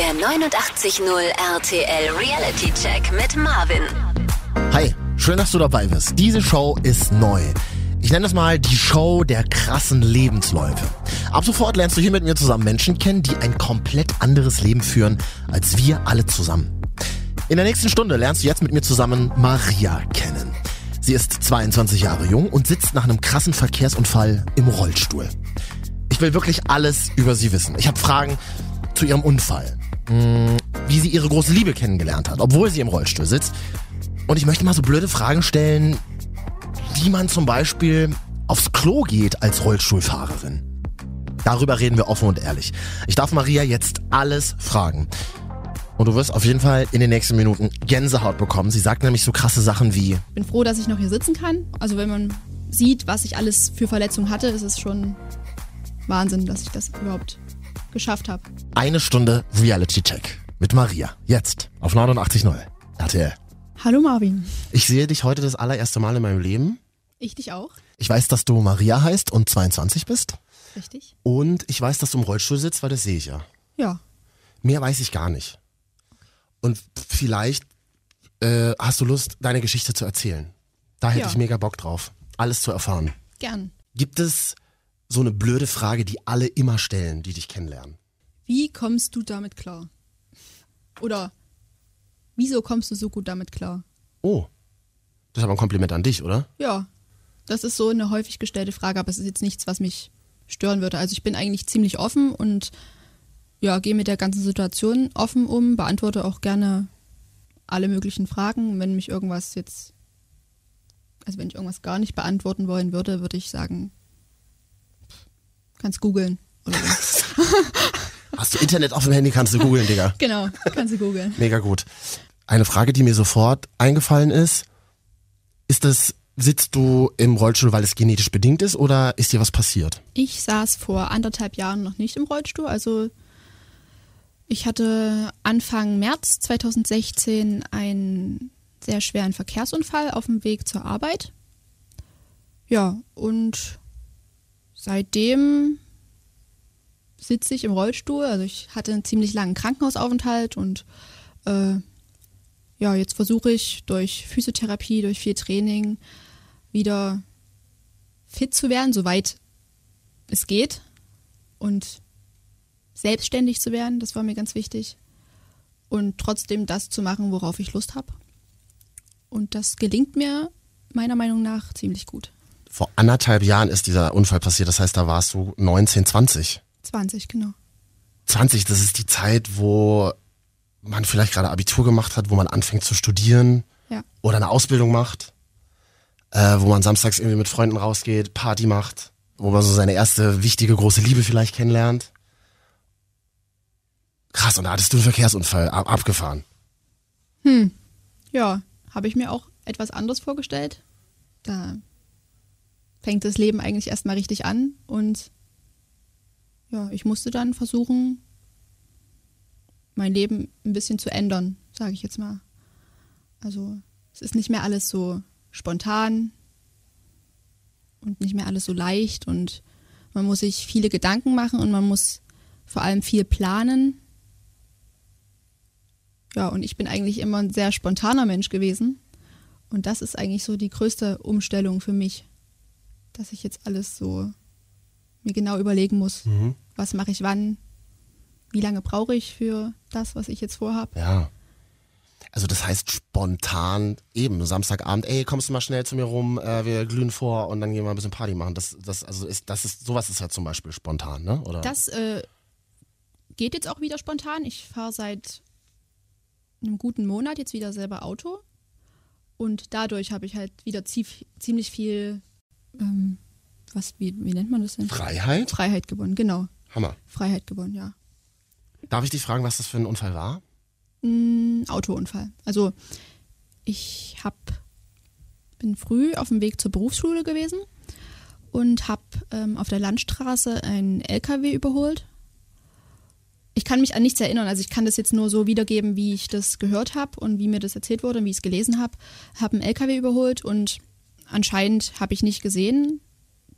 Der 89.0 RTL Reality Check mit Marvin. Hi, schön, dass du dabei bist. Diese Show ist neu. Ich nenne es mal die Show der krassen Lebensläufe. Ab sofort lernst du hier mit mir zusammen Menschen kennen, die ein komplett anderes Leben führen als wir alle zusammen. In der nächsten Stunde lernst du jetzt mit mir zusammen Maria kennen. Sie ist 22 Jahre jung und sitzt nach einem krassen Verkehrsunfall im Rollstuhl. Ich will wirklich alles über sie wissen. Ich habe Fragen zu ihrem Unfall, wie sie ihre große Liebe kennengelernt hat, obwohl sie im Rollstuhl sitzt. Und ich möchte mal so blöde Fragen stellen, wie man zum Beispiel aufs Klo geht als Rollstuhlfahrerin. Darüber reden wir offen und ehrlich. Ich darf Maria jetzt alles fragen. Und du wirst auf jeden Fall in den nächsten Minuten Gänsehaut bekommen. Sie sagt nämlich so krasse Sachen wie. bin froh, dass ich noch hier sitzen kann. Also wenn man sieht, was ich alles für Verletzungen hatte, ist es schon Wahnsinn, dass ich das überhaupt geschafft habe. Eine Stunde Reality Check mit Maria. Jetzt auf 89.0 RTL. Hallo Marvin. Ich sehe dich heute das allererste Mal in meinem Leben. Ich dich auch. Ich weiß, dass du Maria heißt und 22 bist. Richtig. Und ich weiß, dass du im Rollstuhl sitzt, weil das sehe ich ja. Ja. Mehr weiß ich gar nicht. Und vielleicht äh, hast du Lust, deine Geschichte zu erzählen. Da hätte Ja. ich mega Bock drauf, alles zu erfahren. Gern. Gibt es so eine blöde Frage, die alle immer stellen, die dich kennenlernen? Wie kommst du damit klar? Oder wieso kommst du so gut damit klar? Oh, das ist aber ein Kompliment an dich, oder? Ja. Das ist so eine häufig gestellte Frage, aber es ist jetzt nichts, was mich stören würde. Also ich bin eigentlich ziemlich offen und ja, gehe mit der ganzen Situation offen um, beantworte auch gerne alle möglichen Fragen. Wenn mich irgendwas jetzt, also wenn ich irgendwas gar nicht beantworten wollen würde, würde ich sagen, kannst googeln. Hast du Internet auf dem Handy, kannst du googeln, Digga. genau, kannst du googeln. Mega gut. Eine Frage, die mir sofort eingefallen ist, ist das, sitzt du im Rollstuhl, weil es genetisch bedingt ist oder ist dir was passiert? Ich saß vor anderthalb Jahren noch nicht im Rollstuhl. Also ich hatte Anfang März 2016 einen sehr schweren Verkehrsunfall auf dem Weg zur Arbeit. Ja, und seitdem sitze ich im Rollstuhl. Also ich hatte einen ziemlich langen Krankenhausaufenthalt und äh, ja, jetzt versuche ich durch Physiotherapie, durch viel Training wieder fit zu werden, soweit es geht und selbstständig zu werden, das war mir ganz wichtig und trotzdem das zu machen, worauf ich Lust habe. Und das gelingt mir meiner Meinung nach ziemlich gut. Vor anderthalb Jahren ist dieser Unfall passiert, das heißt, da warst du 19, 20. 20, genau. 20, das ist die Zeit, wo man vielleicht gerade Abitur gemacht hat, wo man anfängt zu studieren Ja. oder eine Ausbildung macht, äh, wo man samstags irgendwie mit Freunden rausgeht, Party macht, wo man so seine erste wichtige große Liebe vielleicht kennenlernt. Krass, und da hattest du einen Verkehrsunfall ab abgefahren. Ja, habe ich mir auch etwas anderes vorgestellt. Da fängt das Leben eigentlich erstmal richtig an und ja, ich musste dann versuchen, mein Leben ein bisschen zu ändern, sage ich jetzt mal. Also es ist nicht mehr alles so spontan und nicht mehr alles so leicht und man muss sich viele Gedanken machen und man muss vor allem viel planen. Ja, und ich bin eigentlich immer ein sehr spontaner Mensch gewesen. Und das ist eigentlich so die größte Umstellung für mich, dass ich jetzt alles so mir genau überlegen muss, was mache ich wann, wie lange brauche ich für das, was ich jetzt vorhabe. Ja. Also das heißt spontan eben Samstagabend, ey, kommst du mal schnell zu mir rum, äh, wir glühen vor und dann gehen wir ein bisschen Party machen. Das, das, also ist, das ist, sowas ist ja zum Beispiel spontan, ne? Oder? Das äh, geht jetzt auch wieder spontan. Ich fahre seit einem guten Monat jetzt wieder selber Auto. Und dadurch habe ich halt wieder ziemlich viel, ähm, was, wie, wie nennt man das denn? Freiheit? Freiheit gewonnen, genau. Hammer. Freiheit gewonnen, ja. Darf ich dich fragen, was das für ein Unfall war? Ein Autounfall. Also ich hab, bin früh auf dem Weg zur Berufsschule gewesen und habe ähm, auf der Landstraße einen LKW überholt. Ich kann mich an nichts erinnern, also ich kann das jetzt nur so wiedergeben, wie ich das gehört habe und wie mir das erzählt wurde und wie ich es gelesen habe. Habe einen LKW überholt und anscheinend habe ich nicht gesehen,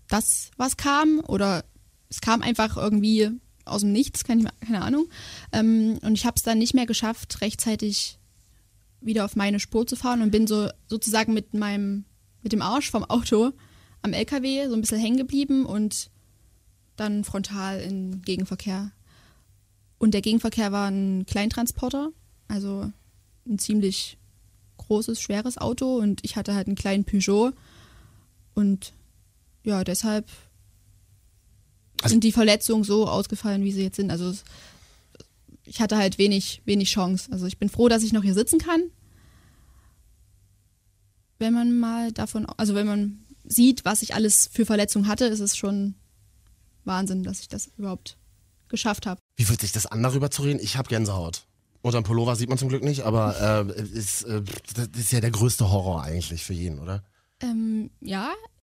dass was kam oder es kam einfach irgendwie aus dem Nichts, keine, keine Ahnung. Ähm, und ich habe es dann nicht mehr geschafft, rechtzeitig wieder auf meine Spur zu fahren und bin so sozusagen mit meinem, mit dem Arsch vom Auto am LKW so ein bisschen hängen geblieben und dann frontal in Gegenverkehr. Und der Gegenverkehr war ein Kleintransporter, also ein ziemlich großes, schweres Auto und ich hatte halt einen kleinen Peugeot und ja, deshalb Also- sind die Verletzungen so ausgefallen, wie sie jetzt sind. Also ich hatte halt wenig, wenig Chance. Also ich bin froh, dass ich noch hier sitzen kann. Wenn man mal davon, also wenn man sieht, was ich alles für Verletzungen hatte, ist es schon Wahnsinn, dass ich das überhaupt geschafft habe. Wie fühlt sich das an, darüber zu reden? Ich habe Gänsehaut. Unterm Pullover sieht man zum Glück nicht, aber äh, ist, äh, das ist ja der größte Horror eigentlich für jeden, oder? Ähm, ja,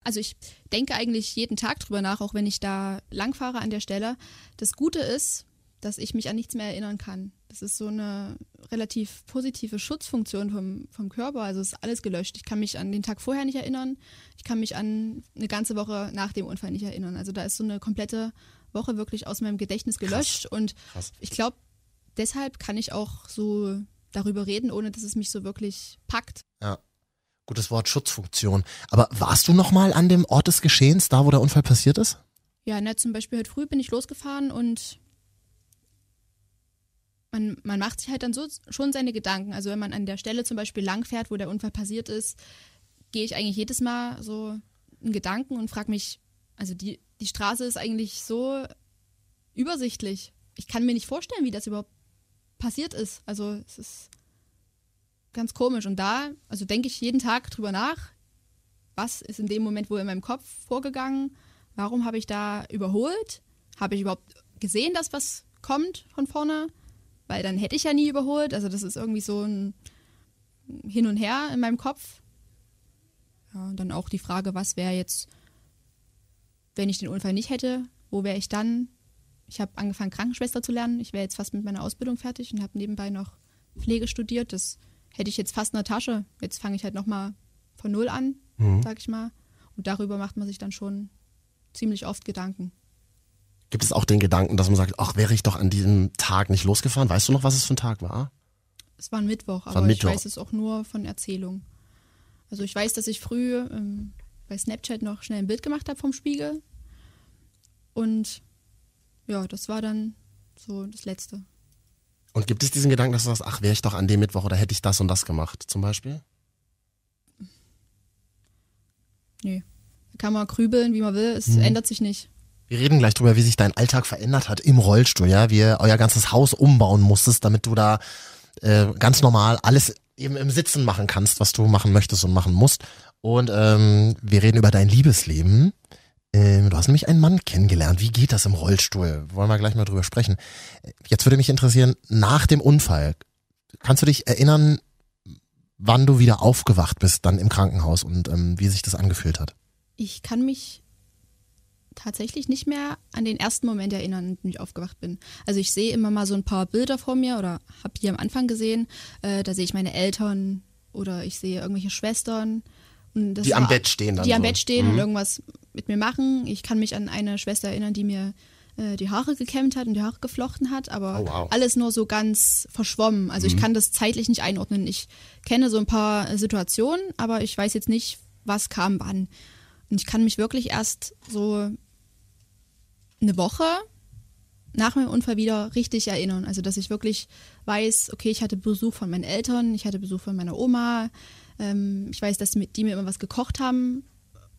also ich denke eigentlich jeden Tag drüber nach, auch wenn ich da langfahre an der Stelle. Das Gute ist, dass ich mich an nichts mehr erinnern kann. Das ist so eine relativ positive Schutzfunktion vom, vom Körper. Also es ist alles gelöscht. Ich kann mich an den Tag vorher nicht erinnern. Ich kann mich an eine ganze Woche nach dem Unfall nicht erinnern. Also da ist so eine komplette Woche wirklich aus meinem Gedächtnis gelöscht. Und Krass. ich glaube, deshalb kann ich auch so darüber reden, ohne dass es mich so wirklich packt. Ja. Gutes Wort Schutzfunktion. Aber warst du noch mal an dem Ort des Geschehens, da wo der Unfall passiert ist? Ja, ne, zum Beispiel heute früh bin ich losgefahren und man, man macht sich halt dann so schon seine Gedanken. Also wenn man an der Stelle zum Beispiel lang fährt, wo der Unfall passiert ist, gehe ich eigentlich jedes Mal so in Gedanken und frage mich, also die, die Straße ist eigentlich so übersichtlich. Ich kann mir nicht vorstellen, wie das überhaupt passiert ist. Also es ist ganz komisch. Und da, also denke ich jeden Tag drüber nach, was ist in dem Moment wohl in meinem Kopf vorgegangen? Warum habe ich da überholt? Habe ich überhaupt gesehen, dass was kommt von vorne? Weil dann hätte ich ja nie überholt. Also das ist irgendwie so ein Hin und Her in meinem Kopf. Ja, und dann auch die Frage, was wäre jetzt, wenn ich den Unfall nicht hätte, wo wäre ich dann? Ich habe angefangen, Krankenschwester zu lernen. Ich wäre jetzt fast mit meiner Ausbildung fertig und habe nebenbei noch Pflege studiert. Das hätte ich jetzt fast in der Tasche. Jetzt fange ich halt nochmal von Null an, sag ich mal. Und darüber macht man sich dann schon ziemlich oft Gedanken. Gibt es auch den Gedanken, dass man sagt, ach, wäre ich doch an diesem Tag nicht losgefahren? Weißt du noch, was es für ein Tag war? Es war ein Mittwoch, ein aber Mittwoch. ich weiß es auch nur von Erzählung. Also ich weiß, dass ich früh ähm, bei Snapchat noch schnell ein Bild gemacht habe vom Spiegel. Und ja, das war dann so das Letzte. Und gibt es diesen Gedanken, dass du sagst, ach, wäre ich doch an dem Mittwoch oder hätte ich das und das gemacht, zum Beispiel? Nee. Da kann man grübeln, wie man will. Es Mhm. ändert sich nicht. Wir reden gleich drüber, wie sich dein Alltag verändert hat im Rollstuhl, ja, wie ihr euer ganzes Haus umbauen musstest, damit du da äh, ganz normal alles eben im Sitzen machen kannst, was du machen möchtest und machen musst. Und ähm, wir reden über dein Liebesleben. Ähm, du hast nämlich einen Mann kennengelernt. Wie geht das im Rollstuhl? Wollen wir gleich mal drüber sprechen. Jetzt würde mich interessieren, nach dem Unfall, kannst du dich erinnern, wann du wieder aufgewacht bist, dann im Krankenhaus und ähm, wie sich das angefühlt hat? Ich kann mich tatsächlich nicht mehr an den ersten Moment erinnern, in dem ich aufgewacht bin. Also ich sehe immer mal so ein paar Bilder vor mir oder habe die am Anfang gesehen. Äh, da sehe ich meine Eltern oder ich sehe irgendwelche Schwestern. Das Die am Bett stehen dann Die am so. Bett stehen Mhm. und irgendwas mit mir machen. Ich kann mich an eine Schwester erinnern, die mir äh, die Haare gekämmt hat und die Haare geflochten hat, aber Oh, wow. Mhm. alles nur so ganz verschwommen. Also ich kann das zeitlich nicht einordnen. Ich kenne so ein paar Situationen, aber ich weiß jetzt nicht, was kam wann. Und ich kann mich wirklich erst so eine Woche nach meinem Unfall wieder richtig erinnern. Also, dass ich wirklich weiß, okay, ich hatte Besuch von meinen Eltern, ich hatte Besuch von meiner Oma. Ähm, ich weiß, dass die, mir- immer was gekocht haben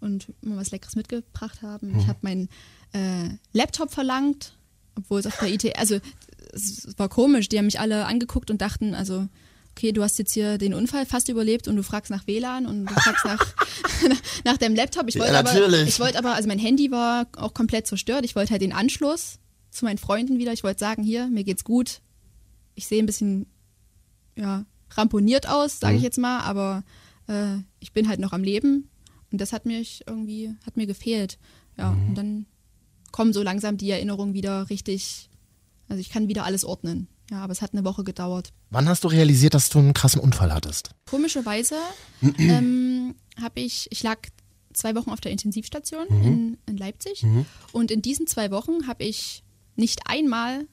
und immer was Leckeres mitgebracht haben. Ich habe meinen äh, Laptop verlangt, obwohl es auf der IT, also es war komisch, die haben mich alle angeguckt und dachten, also okay, du hast jetzt hier den Unfall fast überlebt und du fragst nach WLAN und du fragst nach, nach deinem Laptop. Ich Ja, wollte aber, natürlich. ich wollte aber, also mein Handy war auch komplett zerstört. Ich wollte halt den Anschluss zu meinen Freunden wieder. Ich wollte sagen, hier, mir geht's gut. Ich sehe ein bisschen, ja, ramponiert aus, sage ich Mhm. jetzt mal, aber äh, ich bin halt noch am Leben und das hat mich irgendwie, hat mir gefehlt. Ja, Mhm. und dann kommen so langsam die Erinnerungen wieder richtig, also ich kann wieder alles ordnen. Ja, aber es hat eine Woche gedauert. Wann hast du realisiert, dass du einen krassen Unfall hattest? Komischerweise ähm, habe ich, ich lag zwei Wochen auf der Intensivstation Mhm. in, in Leipzig und in diesen zwei Wochen habe ich nicht einmal,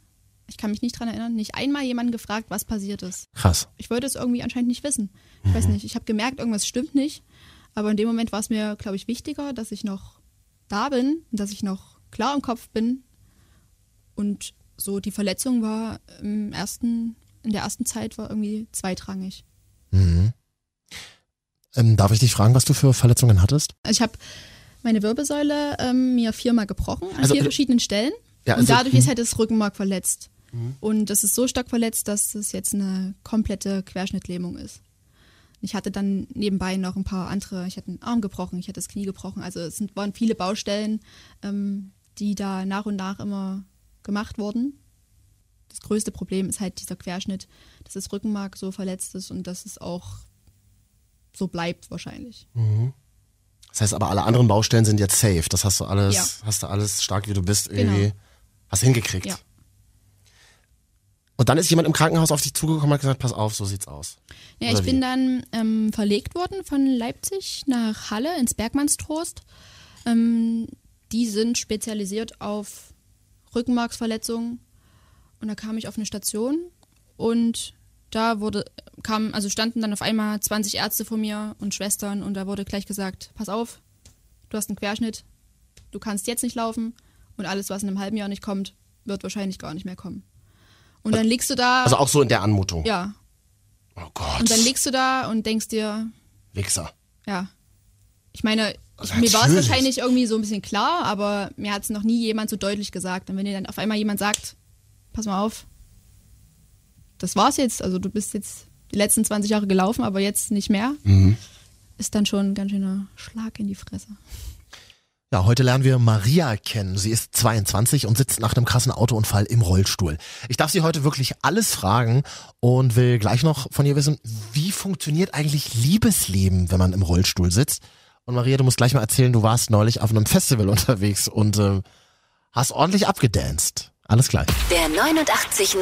ich kann mich nicht dran erinnern, nicht einmal jemanden gefragt, was passiert ist. Krass. Ich wollte es irgendwie anscheinend nicht wissen. Ich weiß nicht, ich habe gemerkt, irgendwas stimmt nicht. Aber in dem Moment war es mir, glaube ich, wichtiger, dass ich noch da bin und dass ich noch klar im Kopf bin. Und so die Verletzung war im ersten, in der ersten Zeit war irgendwie zweitrangig. Mhm. Ähm, darf ich dich fragen, was du für Verletzungen hattest? Also ich habe meine Wirbelsäule ähm, mir viermal gebrochen an Also, vier äh, verschiedenen Stellen. Ja, und also- dadurch mhm. ist halt das Rückenmark verletzt. Und das ist so stark verletzt, dass es jetzt eine komplette Querschnittlähmung ist. Ich hatte dann nebenbei noch ein paar andere, ich hatte einen Arm gebrochen, ich hatte das Knie gebrochen. Also es sind, waren viele Baustellen, ähm, die da nach und nach immer gemacht wurden. Das größte Problem ist halt dieser Querschnitt, dass das Rückenmark so verletzt ist und dass es auch so bleibt wahrscheinlich. Das heißt aber, alle anderen Baustellen sind jetzt safe. Das hast du alles, Ja. hast du alles stark wie du bist irgendwie Genau. Hast hingekriegt. Ja. Und dann ist jemand im Krankenhaus auf dich zugekommen und hat gesagt, pass auf, so sieht's aus. Ja, Oder ich bin dann ähm, verlegt worden von Leipzig nach Halle ins Bergmannstrost. Ähm, die sind spezialisiert auf Rückenmarksverletzungen. Und da kam ich auf eine Station und da wurde, kam, also standen dann auf einmal 20 Ärzte vor mir und Schwestern und da wurde gleich gesagt, pass auf, du hast einen Querschnitt, du kannst jetzt nicht laufen und alles, was in einem halben Jahr nicht kommt, wird wahrscheinlich gar nicht mehr kommen. Und dann liegst du da, Also auch so in der Anmutung. ja, Oh Gott. und dann liegst du da und denkst dir, Wichser. ja. Ich meine, Also mir war es wahrscheinlich irgendwie so ein bisschen klar, aber mir hat es noch nie jemand so deutlich gesagt. Und wenn dir dann auf einmal jemand sagt, pass mal auf, das war's jetzt, also du bist jetzt die letzten 20 Jahre gelaufen, aber jetzt nicht mehr, Mhm. ist dann schon ein ganz schöner Schlag in die Fresse. Ja, heute lernen wir Maria kennen. Sie ist 22 und sitzt nach einem krassen Autounfall im Rollstuhl. Ich darf sie heute wirklich alles fragen und will gleich noch von ihr wissen, wie funktioniert eigentlich Liebesleben, wenn man im Rollstuhl sitzt? Und Maria, du musst gleich mal erzählen, du warst neulich auf einem Festival unterwegs und äh, hast ordentlich abgedanced. Alles gleich. Der 89.0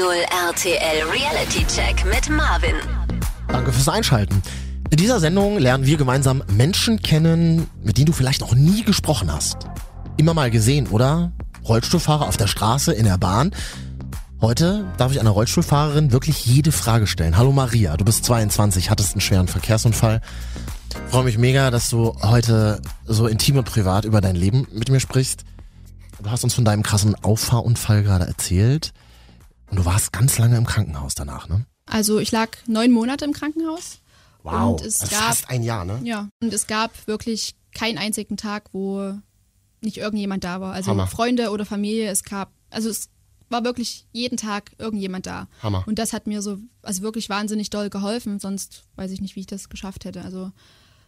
RTL Reality Check mit Marvin. Danke fürs Einschalten. In dieser Sendung lernen wir gemeinsam Menschen kennen, mit denen du vielleicht noch nie gesprochen hast. Immer mal gesehen, oder? Rollstuhlfahrer auf der Straße, in der Bahn. Heute darf ich einer Rollstuhlfahrerin wirklich jede Frage stellen. Hallo Maria, du bist 22, hattest einen schweren Verkehrsunfall. Freue mich mega, dass du heute so intim und privat über dein Leben mit mir sprichst. Du hast uns von deinem krassen Auffahrunfall gerade erzählt. Und du warst ganz lange im Krankenhaus danach, ne? Also ich lag neun Monate im Krankenhaus. Wow, Und es also gab- fast ein Jahr, ne? Ja, und es gab wirklich keinen einzigen Tag, wo nicht irgendjemand da war. Also Hammer. Freunde oder Familie, es gab, also es war wirklich jeden Tag irgendjemand da. Hammer. Und das hat mir so, also wirklich wahnsinnig doll geholfen, sonst weiß ich nicht, wie ich das geschafft hätte. Also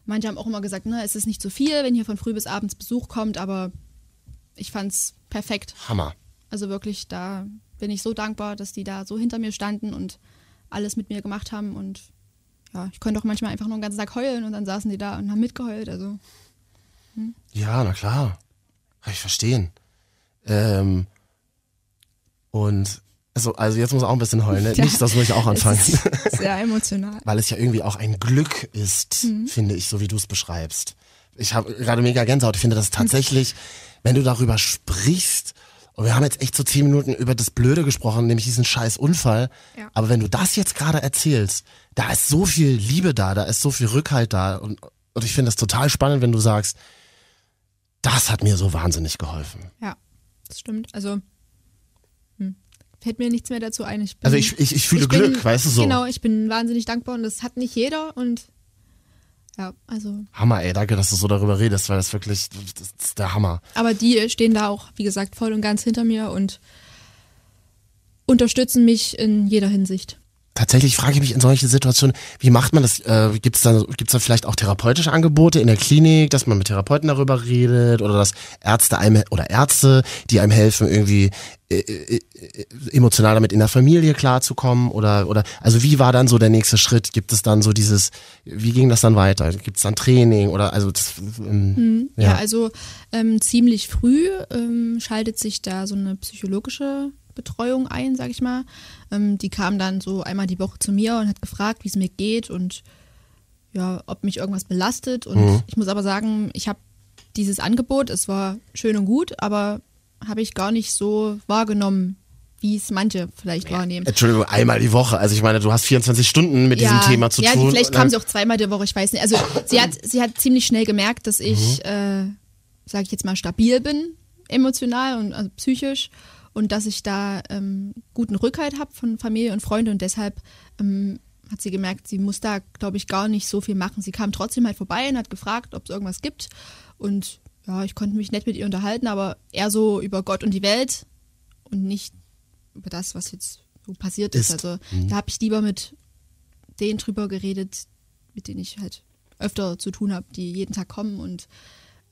manche haben auch immer gesagt, na, es ist nicht so viel, wenn hier von früh bis abends Besuch kommt, aber ich fand's perfekt. Hammer. Also wirklich, da bin ich so dankbar, dass die da so hinter mir standen und alles mit mir gemacht haben und ja, ich konnte auch manchmal einfach nur den ganzen Tag heulen und dann saßen die da und haben mitgeheult. Also Ja, na klar. Kann ich verstehen. Ähm, und also, also jetzt muss er auch ein bisschen heulen, ne? Ja, Nicht, das muss ich auch anfangen. Sehr emotional. Weil es ja irgendwie auch ein Glück ist, Mhm. finde ich, so wie du es beschreibst. Ich habe gerade mega Gänsehaut. Ich finde das tatsächlich, wenn du darüber sprichst, und wir haben jetzt echt so zehn Minuten über das Blöde gesprochen, nämlich diesen scheiß Unfall. Ja. Aber wenn du das jetzt gerade erzählst, da ist so viel Liebe da, da ist so viel Rückhalt da. Und, und ich finde das total spannend, wenn du sagst, das hat mir so wahnsinnig geholfen. Ja, das stimmt. Also hm, fällt mir nichts mehr dazu ein. Ich bin, Also ich, ich, ich fühle bin- Glück, weißt du so. Genau, ich bin wahnsinnig dankbar und das hat nicht jeder und ja, also, Hammer, ey, danke, dass du so darüber redest, weil das wirklich, das ist der Hammer. aber die stehen da auch, wie gesagt, voll und ganz hinter mir und unterstützen mich in jeder Hinsicht. Tatsächlich frage ich mich in solchen Situationen, wie macht man das? Äh, Gibt es da, gibt's da vielleicht auch therapeutische Angebote in der Klinik, dass man mit Therapeuten darüber redet oder dass Ärzte einem oder Ärzte, die einem helfen, irgendwie emotional damit in der Familie klarzukommen oder oder also wie war dann so der nächste Schritt? Gibt es dann so dieses, wie ging das dann weiter? Gibt es dann Training oder also das, ähm, Ja, ja. also ähm, ziemlich früh ähm, schaltet sich da so eine psychologische Betreuung ein, sag ich mal. Ähm, die kam dann so einmal die Woche zu mir und hat gefragt, wie es mir geht und ja, ob mich irgendwas belastet. Und Mhm. ich muss aber sagen, ich habe dieses Angebot, es war schön und gut, aber habe ich gar nicht so wahrgenommen, wie es manche vielleicht wahrnehmen. Entschuldigung, einmal die Woche. Also ich meine, du hast 24 Stunden mit diesem Thema zu ja, tun. vielleicht kam sie auch zweimal die Woche, ich weiß nicht. Also sie hat, sie hat ziemlich schnell gemerkt, dass ich, Mhm. äh, sage ich jetzt mal, stabil bin, emotional und also psychisch und dass ich da ähm, guten Rückhalt habe von Familie und Freunde und deshalb ähm, hat sie gemerkt, sie muss da, glaube ich, gar nicht so viel machen. Sie kam trotzdem halt vorbei und hat gefragt, ob es irgendwas gibt und ja, ich konnte mich nett mit ihr unterhalten, aber eher so über Gott und die Welt und nicht über das, was jetzt so passiert ist. Ist. Also da habe ich lieber mit denen drüber geredet, mit denen ich halt öfter zu tun habe, die jeden Tag kommen und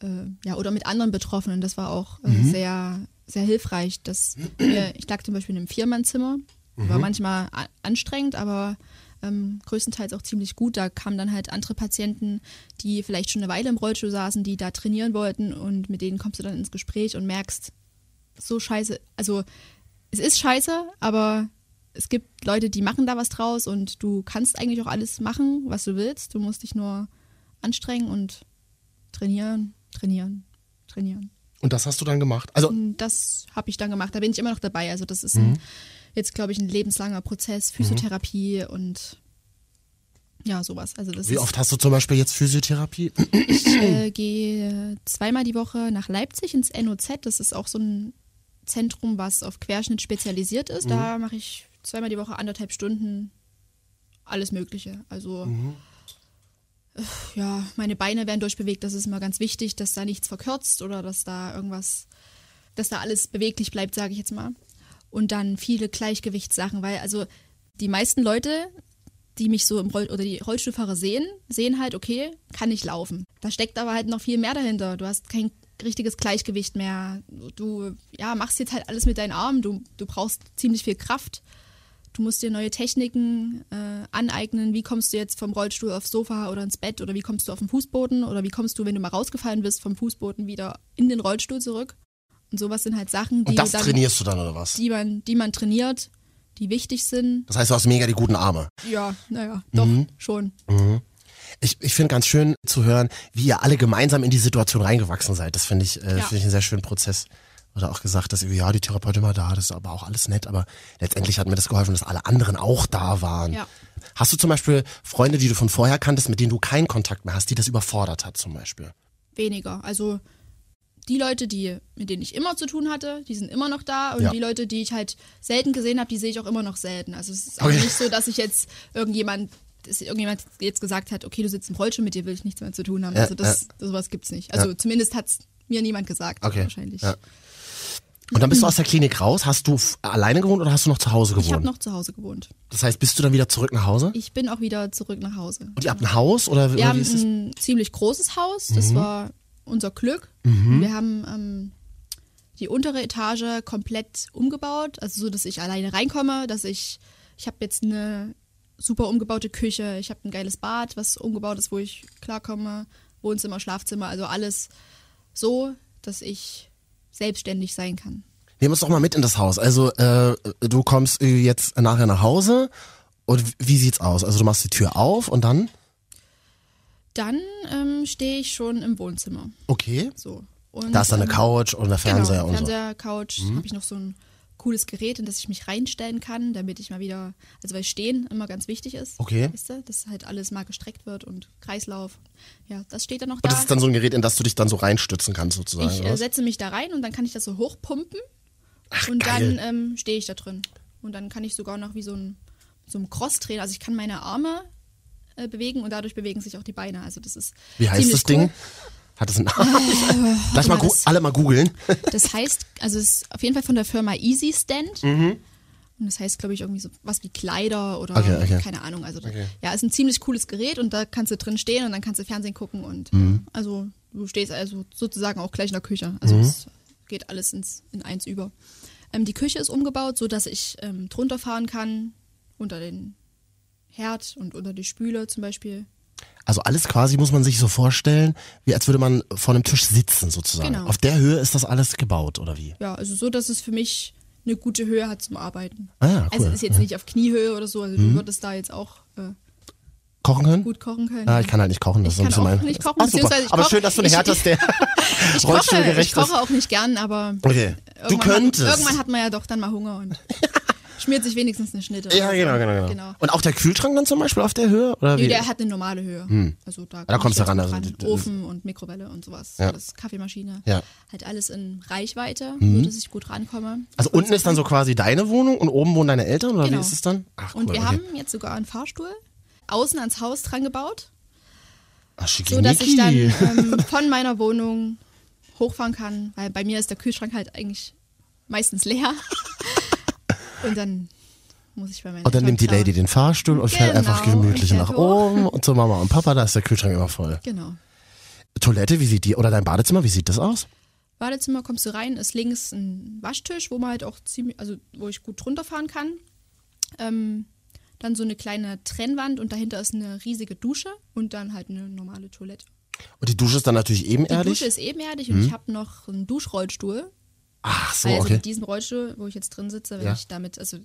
äh, ja, oder mit anderen Betroffenen. Das war auch äh, sehr, sehr hilfreich. Dass wir, ich lag zum Beispiel in einem Viermannzimmer, war manchmal a- anstrengend, aber ähm, größtenteils auch ziemlich gut. Da kamen dann halt andere Patienten, die vielleicht schon eine Weile im Rollstuhl saßen, die da trainieren wollten und mit denen kommst du dann ins Gespräch und merkst, so scheiße, also es ist scheiße, aber es gibt Leute, die machen da was draus und du kannst eigentlich auch alles machen, was du willst. Du musst dich nur anstrengen und trainieren, trainieren, trainieren. Und das hast du dann gemacht. Also Und das habe ich dann gemacht. Da bin ich immer noch dabei. Also das ist ein, jetzt, glaube ich, ein lebenslanger Prozess, Physiotherapie und ja, sowas. Also das wie oft hast du zum Beispiel jetzt Physiotherapie? ich äh, gehe zweimal die Woche nach Leipzig ins NOZ. Das ist auch so ein Zentrum, was auf Querschnitt spezialisiert ist. Da mache ich zweimal die Woche anderthalb Stunden alles Mögliche. Also äh, ja, meine Beine werden durchbewegt. Das ist immer ganz wichtig, dass da nichts verkürzt oder dass da irgendwas, dass da alles beweglich bleibt, sage ich jetzt mal. Und dann viele Gleichgewichtssachen, weil also die meisten Leute die mich so im Roll oder die Rollstuhlfahrer sehen, sehen halt, okay, kann ich laufen. Da steckt aber halt noch viel mehr dahinter. Du hast kein richtiges Gleichgewicht mehr. Du ja, machst jetzt halt alles mit deinen Armen. Du, du brauchst ziemlich viel Kraft. Du musst dir neue Techniken äh, aneignen. Wie kommst du jetzt vom Rollstuhl aufs Sofa oder ins Bett oder wie kommst du auf den Fußboden oder wie kommst du, wenn du mal rausgefallen bist, vom Fußboden wieder in den Rollstuhl zurück? Und sowas sind halt Sachen, die, Und das dann, trainierst du dann oder was? die, man, die man trainiert, die wichtig sind. Das heißt, du hast mega die guten Arme. Ja, naja, doch, schon. Ich, ich finde ganz schön zu hören, wie ihr alle gemeinsam in die Situation reingewachsen seid. Das finde ich, äh, Ja. finde ich einen sehr schönen Prozess. Oder auch gesagt, dass ja, die Therapeutin war da, das ist aber auch alles nett, aber letztendlich hat mir das geholfen, dass alle anderen auch da waren. Ja. Hast du zum Beispiel Freunde, die du von vorher kanntest, mit denen du keinen Kontakt mehr hast, die das überfordert hat zum Beispiel? weniger. Also die Leute, die, mit denen ich immer zu tun hatte, die sind immer noch da und Ja. die Leute, die ich halt selten gesehen habe, die sehe ich auch immer noch selten. Also es ist auch Okay. nicht so, dass ich jetzt irgendjemand, dass irgendjemand jetzt gesagt hat, okay, du sitzt im Rollstuhl, mit dir will ich nichts mehr zu tun haben. Ja, also das, sowas gibt's nicht. Also zumindest hat's mir niemand gesagt, Okay. wahrscheinlich. Ja. Und dann bist du aus der Klinik raus. Hast du alleine gewohnt oder hast du noch zu Hause Ich habe gewohnt? noch zu Hause gewohnt. Das heißt, bist du dann wieder zurück nach Hause? Ich bin auch wieder zurück nach Hause. Und ihr habt ein Haus oder, Wir oder haben ein ziemlich großes Haus, das Mhm. war unser Glück. Wir haben ähm, die untere Etage komplett umgebaut, also so, dass ich alleine reinkomme, dass ich, ich habe jetzt eine super umgebaute Küche, ich habe ein geiles Bad, was umgebaut ist, wo ich klarkomme, Wohnzimmer, Schlafzimmer, also alles so, dass ich selbstständig sein kann. Nehmen uns doch mal mit in das Haus. Also äh, du kommst äh, jetzt nachher nach Hause und wie sieht's aus? Also du machst die Tür auf und dann? Dann ähm, stehe ich schon im Wohnzimmer. Okay. So. Und, Da ist dann eine ähm, Couch und der Fernseher genau, und so. Mhm. Fernseher, Couch, habe ich noch so ein cooles Gerät, in das ich mich reinstellen kann, damit ich mal wieder, also weil Stehen immer ganz wichtig ist. Okay. Weißt du, dass halt alles mal gestreckt wird und Kreislauf. Ja, das steht dann noch Und da. das ist dann so ein Gerät, in das du dich dann so reinstützen kannst sozusagen. ich äh, setze mich da rein und dann kann ich das so hochpumpen und geil. dann ähm, stehe ich da drin. Und dann kann ich sogar noch wie so ein, so ein Cross drehen. Also ich kann meine Arme äh, bewegen und dadurch bewegen sich auch die Beine. Also das ist Wie heißt das Ding? cool. Hat es einen Namen? Lass mal das- alle mal googeln. Das heißt, also es ist auf jeden Fall von der Firma Easy Stand. Und das heißt, glaube ich, irgendwie so was wie Kleider oder Okay, okay. keine Ahnung. Also ja, ist ein ziemlich cooles Gerät und da kannst du drin stehen und dann kannst du Fernsehen gucken und also du stehst also sozusagen auch gleich in der Küche. Also es geht alles ins, in eins über. Ähm, die Küche ist umgebaut, so dass ich ähm, drunter fahren kann, unter den Herd und unter die Spüle zum Beispiel. Also alles quasi muss man sich so vorstellen, wie als würde man vor einem Tisch sitzen sozusagen. Genau. Auf der Höhe ist das alles gebaut oder wie? Ja, also so, dass es für mich eine gute Höhe hat zum Arbeiten. Ah, cool. Also ist jetzt nicht auf Kniehöhe oder so, also du würdest da jetzt auch äh, kochen können? gut kochen können. Ja, ich kann halt nicht kochen. Das Ich ist so ein kann bisschen auch mein. nicht kochen, Ach, super. Aber koch- schön, dass du eine Härte hast, der ich koche, ich koche auch nicht gern, aber Okay. Du irgendwann könntest. Hat, irgendwann hat man ja doch dann mal Hunger und schmiert sich wenigstens eine Schnitte. ja, genau, genau, genau, genau. Und auch der Kühlschrank dann zum Beispiel auf der Höhe? Oder Nee, wie? der hat eine normale Höhe. Also da, da kommst du ran, also die- Ofen und Mikrowelle und sowas. Ja. Alles Kaffeemaschine. Ja. Halt alles in Reichweite, so dass ich gut rankomme. also unten ist dann so quasi deine Wohnung und oben wohnen deine Eltern? Oder wie Genau. ist es dann? Ach, cool, Und wir okay. haben jetzt sogar einen Fahrstuhl außen ans Haus dran gebaut, Ach, so dass ich dann ähm, von meiner Wohnung hochfahren kann, weil bei mir ist der Kühlschrank halt eigentlich meistens leer. Und dann muss ich bei meinen Und dann nimmt die schauen. Lady den Fahrstuhl und fährt Genau, einfach gemütlich nach fährt oben und zu Mama und Papa, da ist der Kühlschrank immer voll. Genau. Toilette, wie sieht die? Oder dein Badezimmer, wie sieht das aus? Badezimmer kommst du rein, ist links ein Waschtisch, wo man halt auch ziemlich, also wo ich gut drunter fahren kann. Ähm, dann so eine kleine Trennwand und dahinter ist eine riesige Dusche und dann halt eine normale Toilette. Und die Dusche ist dann natürlich Die ebenerdig? Dusche ist ebenerdig und ich habe noch einen Duschrollstuhl. Ach so, also okay. mit diesem Rollstuhl, wo ich jetzt drin sitze, wenn Ja. ich damit, also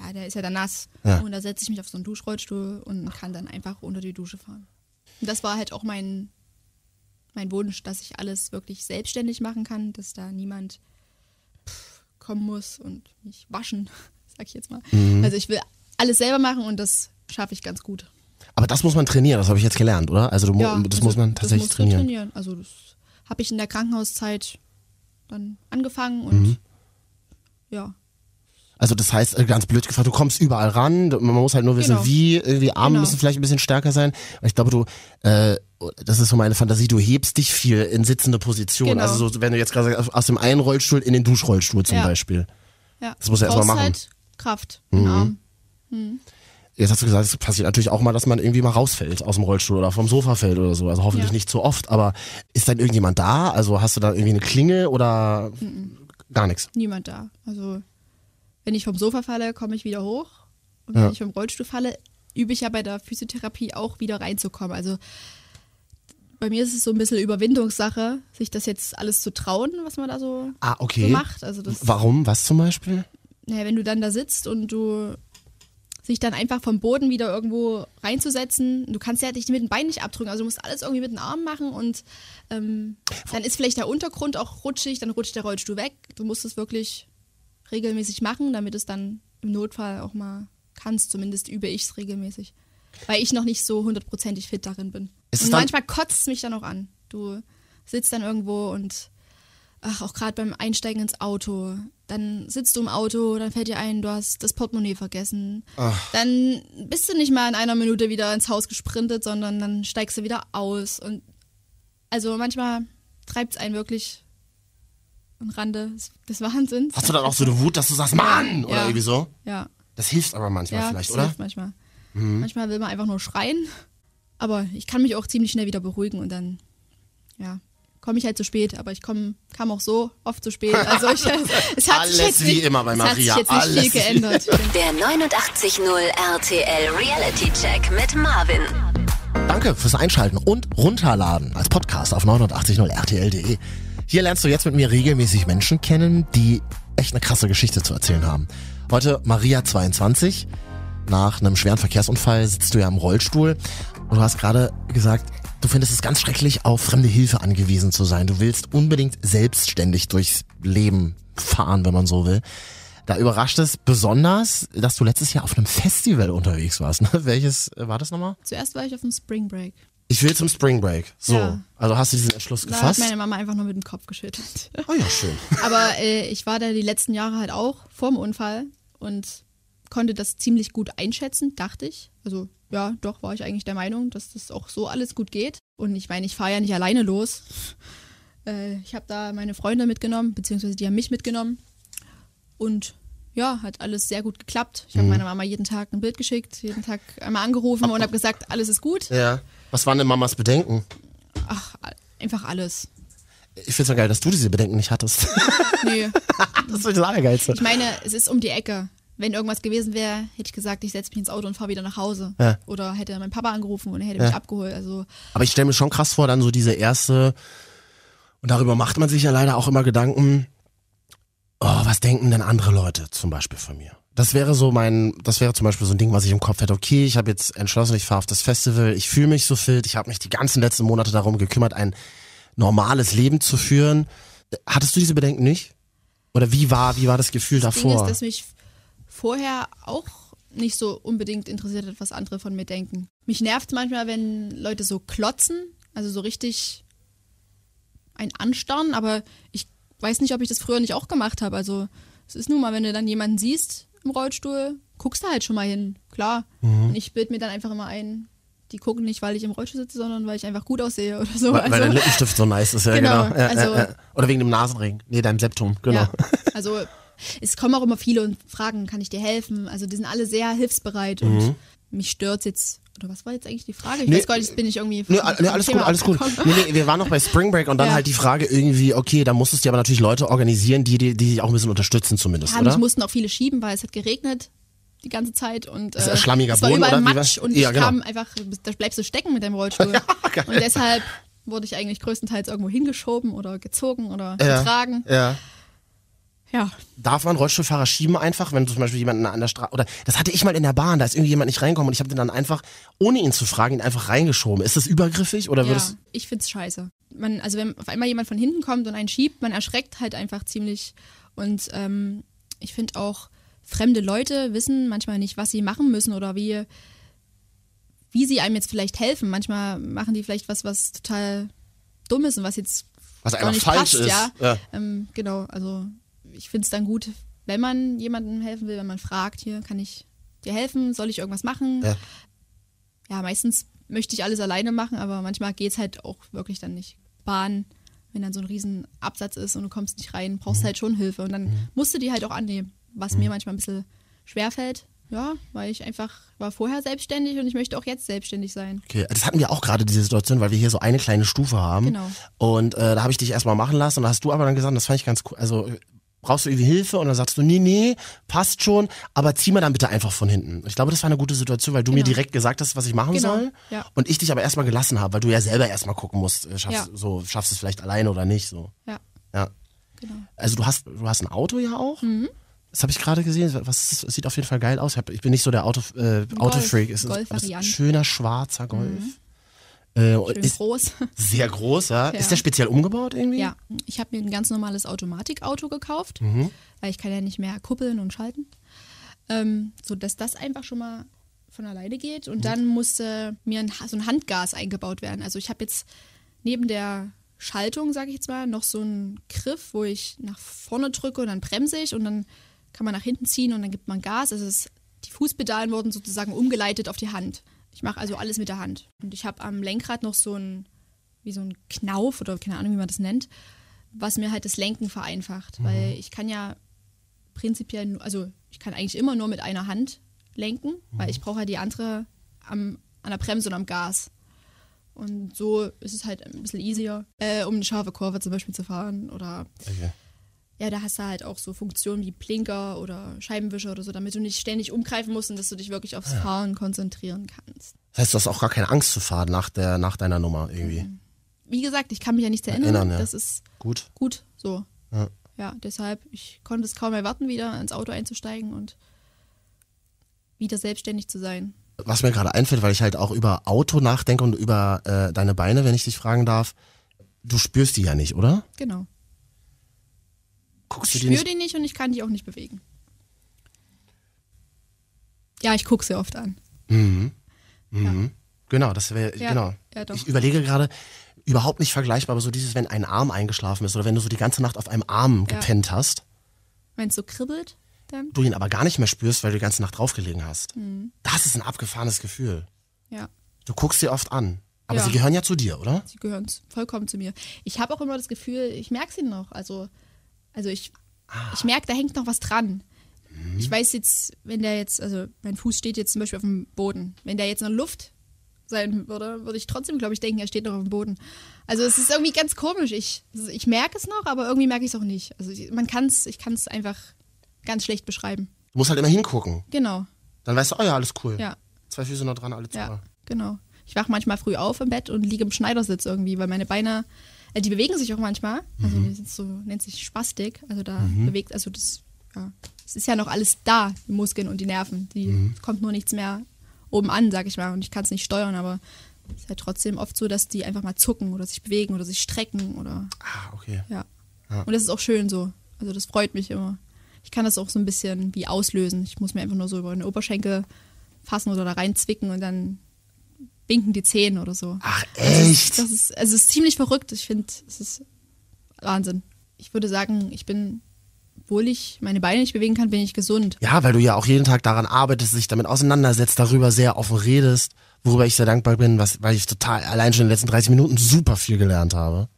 ja, der ist ja dann nass. Ja. Und da setze ich mich auf so einen Duschrollstuhl und kann dann einfach unter die Dusche fahren. Und das war halt auch mein, mein Wunsch, dass ich alles wirklich selbstständig machen kann, dass da niemand pff, kommen muss und mich waschen, sag ich jetzt mal. Mhm. Also ich will alles selber machen und das schaffe ich ganz gut. Aber das muss man trainieren, das habe ich jetzt gelernt, oder? Also du, mu- das also muss man tatsächlich das musst du trainieren. Also das habe ich in der Krankenhauszeit dann angefangen und Mhm. ja. Also das heißt, äh, ganz blöd gefragt, du kommst überall ran, man muss halt nur wissen, Genau. wie, irgendwie Arme Genau. müssen vielleicht ein bisschen stärker sein. Aber ich glaube, du, äh, das ist so meine Fantasie, du hebst dich viel in sitzende Position. Genau. Also so, wenn du jetzt gerade sagst, aus dem einen Rollstuhl in den Duschrollstuhl zum Ja. Beispiel. ja. Das muss er erst mal Brauchst machen. Halt Kraft im Arm. Jetzt hast du gesagt, es passiert natürlich auch mal, dass man irgendwie mal rausfällt aus dem Rollstuhl oder vom Sofa fällt oder so. Also hoffentlich Ja. nicht so oft, aber ist dann irgendjemand da? Also hast du da irgendwie eine Klinge oder gar nichts? Niemand da. Also wenn ich vom Sofa falle, komme ich wieder hoch. Und Ja. wenn ich vom Rollstuhl falle, übe ich ja bei der Physiotherapie auch wieder reinzukommen. Also bei mir ist es so ein bisschen Überwindungssache, sich das jetzt alles zu trauen, was man da so, Ah, so okay. macht. Also das, Warum? Was zum Beispiel? naja, wenn du dann da sitzt und du sich dann einfach vom Boden wieder irgendwo reinzusetzen, du kannst ja dich mit dem Bein nicht abdrücken, also du musst alles irgendwie mit den Armen machen und ähm, dann ist vielleicht der Untergrund auch rutschig, dann rutscht der Rollstuhl weg. Du musst es wirklich regelmäßig machen, damit es dann im Notfall auch mal kannst. Zumindest übe ich es regelmäßig, weil ich noch nicht so hundertprozentig fit darin bin. Und manchmal kotzt es mich dann auch an. Du sitzt dann irgendwo und ach, auch gerade beim Einsteigen ins Auto, dann sitzt du im Auto, dann fällt dir ein, du hast das Portemonnaie vergessen. Dann bist du nicht mal in einer Minute wieder ins Haus gesprintet, sondern dann steigst du wieder aus. Und also manchmal treibt es einen wirklich am Rande des, Wahnsinns. Hast du dann auch so eine Wut, dass du sagst, Mann! Oder Ja. irgendwie so? Ja, Das hilft aber manchmal ja vielleicht, das oder? Mhm. hilft manchmal. Manchmal will man einfach nur schreien. Aber ich kann mich auch ziemlich schnell wieder beruhigen und dann, ja, komme ich halt zu spät. Aber ich komm, kam auch so oft zu spät. Also ich, es hat sich Alles jetzt wie nicht, immer bei es hat sich Maria, jetzt nicht alles viel geändert. Der 89.0 RTL Reality Check mit Marvin. Danke fürs Einschalten und runterladen als Podcast auf 89.0rtl.de. Hier lernst du jetzt mit mir regelmäßig Menschen kennen, die echt eine krasse Geschichte zu erzählen haben. Heute Maria 22. Nach einem schweren Verkehrsunfall sitzt du ja im Rollstuhl und du hast gerade gesagt, du findest es ganz schrecklich, auf fremde Hilfe angewiesen zu sein. Du willst unbedingt selbstständig durchs Leben fahren, wenn man so will. Da überrascht es besonders, dass du letztes Jahr auf einem Festival unterwegs warst. Ne? Welches äh, war das nochmal? Zuerst war ich auf dem Spring Break. Ich will zum Spring Break. So. Ja. Also hast du diesen Entschluss Da hat gefasst? meine Mama einfach nur mit dem Kopf geschüttelt. Oh ja, schön. Aber äh, ich war da die letzten Jahre halt auch vorm Unfall und konnte das ziemlich gut einschätzen, dachte ich. Also ja, doch war ich eigentlich der Meinung, dass das auch so alles gut geht. Und ich meine, ich fahre ja nicht alleine los. Äh, ich habe da meine Freunde mitgenommen, beziehungsweise die haben mich mitgenommen. Und ja, hat alles sehr gut geklappt. Ich habe Mhm. meiner Mama jeden Tag ein Bild geschickt, jeden Tag einmal angerufen und habe gesagt, alles ist gut. Ja. Was waren denn Mamas Bedenken? Ach, einfach alles. Ich find's ja geil, dass du diese Bedenken nicht hattest. Nee. das ist das Allergeilste. Ich meine, es ist um die Ecke. Wenn irgendwas gewesen wäre, hätte ich gesagt, ich setze mich ins Auto und fahre wieder nach Hause. Ja. Oder hätte mein Papa angerufen und er hätte mich abgeholt. Also Aber ich stelle mir schon krass vor, dann so diese erste, und darüber macht man sich ja leider auch immer Gedanken, oh, was denken denn andere Leute zum Beispiel von mir? Das wäre so mein, das wäre zum Beispiel so ein Ding, was ich im Kopf hätte. Okay, ich habe jetzt entschlossen, ich fahre auf das Festival, ich fühle mich so fit, ich habe mich die ganzen letzten Monate darum gekümmert, ein normales Leben zu führen. Hattest du diese Bedenken nicht? Oder wie war, wie war das Gefühl Das davor? Ding ist, dass mich vorher auch nicht so unbedingt interessiert hat, was andere von mir denken. Mich nervt manchmal, wenn Leute so klotzen, also so richtig ein Anstarren, aber ich weiß nicht, ob ich das früher nicht auch gemacht habe. Also es ist nun mal, wenn du dann jemanden siehst im Rollstuhl, guckst du halt schon mal hin, klar. Mhm. Und ich bild mir dann einfach immer ein, die gucken nicht, weil ich im Rollstuhl sitze, sondern weil ich einfach gut aussehe oder so. weil, weil also, dein Lippenstift so nice ist, ja genau. Genau, Ja, also- ja, ja. Oder wegen dem Nasenring. Nee, deinem Septum, genau. Also es kommen auch immer viele und fragen, kann ich dir helfen? Also die sind alle sehr hilfsbereit und mich stört jetzt, oder was war jetzt eigentlich die Frage? Ich Mhm. Nee, weiß gar nicht, jetzt bin ich irgendwie Nee, nee, alles gut, Thema alles gut. Nee, nee, wir waren noch bei Spring Break und dann Ja. halt die Frage irgendwie, okay, da musstest du aber natürlich Leute organisieren, die, die, die dich auch ein bisschen unterstützen zumindest, Ja, mich oder? mussten auch viele schieben, weil es hat geregnet die ganze Zeit und äh, es war Boden, überall oder? Wie Matsch war- und Ja, ich genau. kam einfach, da bleibst du stecken mit deinem Rollstuhl. und deshalb wurde ich eigentlich größtenteils irgendwo hingeschoben oder gezogen oder Ja. getragen. Ja. Ja, Darf man Rollstuhlfahrer schieben einfach, wenn zum Beispiel jemanden an der Straße, oder das hatte ich mal in der Bahn, da ist irgendwie jemand nicht reingekommen und ich habe den dann einfach, ohne ihn zu fragen, ihn einfach reingeschoben. Ist das übergriffig oder ja würdest ich find's scheiße. Man, also wenn auf einmal jemand von hinten kommt und einen schiebt, man erschreckt halt einfach ziemlich. Und ähm, ich finde auch, fremde Leute wissen manchmal nicht, was sie machen müssen oder wie, wie sie einem jetzt vielleicht helfen. Manchmal machen die vielleicht was, was total dumm ist und was jetzt was gar einfach nicht falsch passt, ist? ja. ja. Ähm, genau, also ich finde es dann gut, wenn man jemandem helfen will, wenn man fragt, hier, kann ich dir helfen, soll ich irgendwas machen? Ja. Ja, meistens möchte ich alles alleine machen, aber manchmal geht es halt auch wirklich dann nicht. Bahn, wenn dann so ein riesen Absatz ist und du kommst nicht rein, Mhm. brauchst halt schon Hilfe und dann musst du die halt auch annehmen, was mir manchmal ein bisschen schwerfällt. Ja, weil ich einfach war vorher selbstständig und ich möchte auch jetzt selbstständig sein. Okay, das hatten wir auch gerade diese Situation, weil wir hier so eine kleine Stufe haben. Genau. Und äh, da habe ich dich erstmal machen lassen und da hast du aber dann gesagt, das fand ich ganz cool. Also brauchst du irgendwie Hilfe und dann sagst du, nee, nee, passt schon, aber zieh mir dann bitte einfach von hinten. Ich glaube, das war eine gute Situation, weil du mir Genau. direkt gesagt hast, was ich machen Genau, soll. ja. Und ich dich aber erstmal gelassen habe, weil du ja selber erstmal gucken musst, äh, schaffst, Ja. so, schaffst du es vielleicht alleine oder nicht. So. Ja, Ja. genau. Also du hast, du hast ein Auto ja auch. Das habe ich gerade gesehen. Was ist, sieht auf jeden Fall geil aus. Ich, hab, ich bin nicht so der Auto, äh, Autofreak. Es ist, ein schöner schwarzer Golf. Äh, ist groß. sehr groß, ja. Ja. Ist der speziell umgebaut irgendwie? Ja, ich habe mir ein ganz normales Automatikauto gekauft, Mhm. weil ich kann ja nicht mehr kuppeln und schalten. Ähm, so dass das einfach schon mal von alleine geht. Mhm. Und dann musste mir ein, so ein Handgas eingebaut werden. Also ich habe jetzt neben der Schaltung, sage ich jetzt mal, noch so einen Griff, wo ich nach vorne drücke und dann bremse ich und dann kann man nach hinten ziehen und dann gibt man Gas. Also es, die Fußpedalen wurden sozusagen umgeleitet auf die Hand. Ich mache also alles mit der Hand. Und ich habe am Lenkrad noch so ein, wie so ein Knauf oder keine Ahnung, wie man das nennt, was mir halt das Lenken vereinfacht. Weil ich kann ja prinzipiell, also ich kann eigentlich immer nur mit einer Hand lenken, weil ich brauche ja die andere am, an der Bremse und am Gas. Und so ist es halt ein bisschen easier, äh, um eine scharfe Kurve zum Beispiel zu fahren. Oder Okay. Ja, da hast du halt auch so Funktionen wie Blinker oder Scheibenwischer oder so, damit du nicht ständig umgreifen musst und dass du dich wirklich aufs Fahren konzentrieren kannst. Das heißt, du hast auch gar keine Angst zu fahren nach, der, nach deiner Nummer irgendwie. Wie gesagt, ich kann mich ja nichts erinnern. Erinnern, ja. Das ist Gut. gut so. Ja. Ja, deshalb, ich konnte es kaum erwarten, wieder ins Auto einzusteigen und wieder selbstständig zu sein. Was mir gerade einfällt, weil ich halt auch über Auto nachdenke und über äh, deine Beine, wenn ich dich fragen darf. Du spürst die ja nicht, oder? Genau. Guckst Ich du die spüre die nicht und ich kann die auch nicht bewegen. Ja, ich gucke sie oft an. Mhm. Genau, das wäre, Ja, genau. ja, doch. ich überlege gerade, überhaupt nicht vergleichbar, aber so dieses, wenn ein Arm eingeschlafen ist oder wenn du so die ganze Nacht auf einem Arm Ja. gepennt hast, Wenn es so kribbelt, dann? du ihn aber gar nicht mehr spürst, weil du die ganze Nacht draufgelegen hast. Mhm. Das ist ein abgefahrenes Gefühl. Ja, Du guckst sie oft an. Aber Ja. sie gehören ja zu dir, oder? sie gehören vollkommen zu mir. Ich habe auch immer das Gefühl, ich merke sie noch. Also, also ich, Ah. ich merke, da hängt noch was dran. Mhm. Ich weiß jetzt, wenn der jetzt, also mein Fuß steht jetzt zum Beispiel auf dem Boden. Wenn der jetzt in der Luft sein würde, würde ich trotzdem, glaube ich, denken, er steht noch auf dem Boden. Also es ist irgendwie ganz komisch. Ich, ich merke es noch, aber irgendwie merke ich es auch nicht. Also man kann es, ich kann es einfach ganz schlecht beschreiben. Du musst halt immer hingucken. Genau, Dann weißt du, oh ja, alles cool. ja, Zwei Füße noch dran, alles ja, super. genau. Ich wache manchmal früh auf im Bett und liege im Schneidersitz irgendwie, weil meine Beine, die bewegen sich auch manchmal. Also Mhm. die sind so, nennt sich Spastik. Also da bewegt, also das, ja, es ist ja noch alles da, die Muskeln und die Nerven. Die Mhm. kommt nur nichts mehr oben an, sag ich mal. Und ich kann es nicht steuern, aber es ist halt trotzdem oft so, dass die einfach mal zucken oder sich bewegen oder sich strecken oder Ah, okay. ja. Ja. Und das ist auch schön so. Also das freut mich immer. Ich kann das auch so ein bisschen wie auslösen. Ich muss mir einfach nur so über den Oberschenkel fassen oder da reinzwicken und dann winken die Zähne oder so. Ach, Das ist, echt? das ist, also es ist ziemlich verrückt. Ich finde, es ist Wahnsinn. Ich würde sagen, ich bin, obwohl ich meine Beine nicht bewegen kann, bin ich gesund. Ja, weil du ja auch jeden Tag daran arbeitest, dich damit auseinandersetzt, darüber sehr offen redest, worüber ich sehr dankbar bin, was, weil ich total allein schon in den letzten 30 Minuten super viel gelernt habe.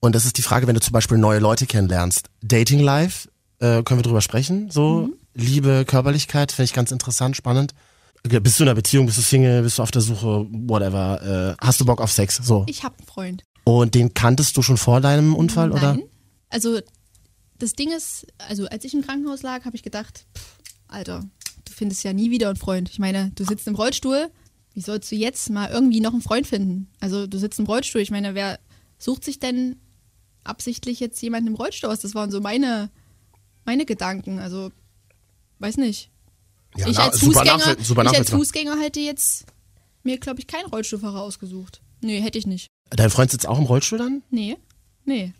Und das ist die Frage, wenn du zum Beispiel neue Leute kennenlernst. Dating Life, äh, können wir drüber sprechen? So, Liebe, Körperlichkeit, finde ich ganz interessant, spannend. Bist du in einer Beziehung, bist du Single, bist du auf der Suche, whatever, äh, hast du Bock auf Sex? So. Ich habe einen Freund. Und den kanntest du schon vor deinem Unfall, oder? Nein. Also das Ding ist, also als ich im Krankenhaus lag, habe ich gedacht, pff, Alter, du findest ja nie wieder einen Freund. Ich meine, du sitzt im Rollstuhl, wie sollst du jetzt mal irgendwie noch einen Freund finden? Also du sitzt im Rollstuhl, ich meine, wer sucht sich denn absichtlich jetzt jemanden im Rollstuhl aus? Das waren so meine, meine Gedanken. Also, weiß nicht. Ja, ich, na, als Fußgänger, ich als. Fußgänger hätte jetzt mir, glaube ich, keinen Rollstuhlfahrer ausgesucht. Nee, hätte ich nicht. Dein Freund sitzt auch im Rollstuhl dann? Nee, nee.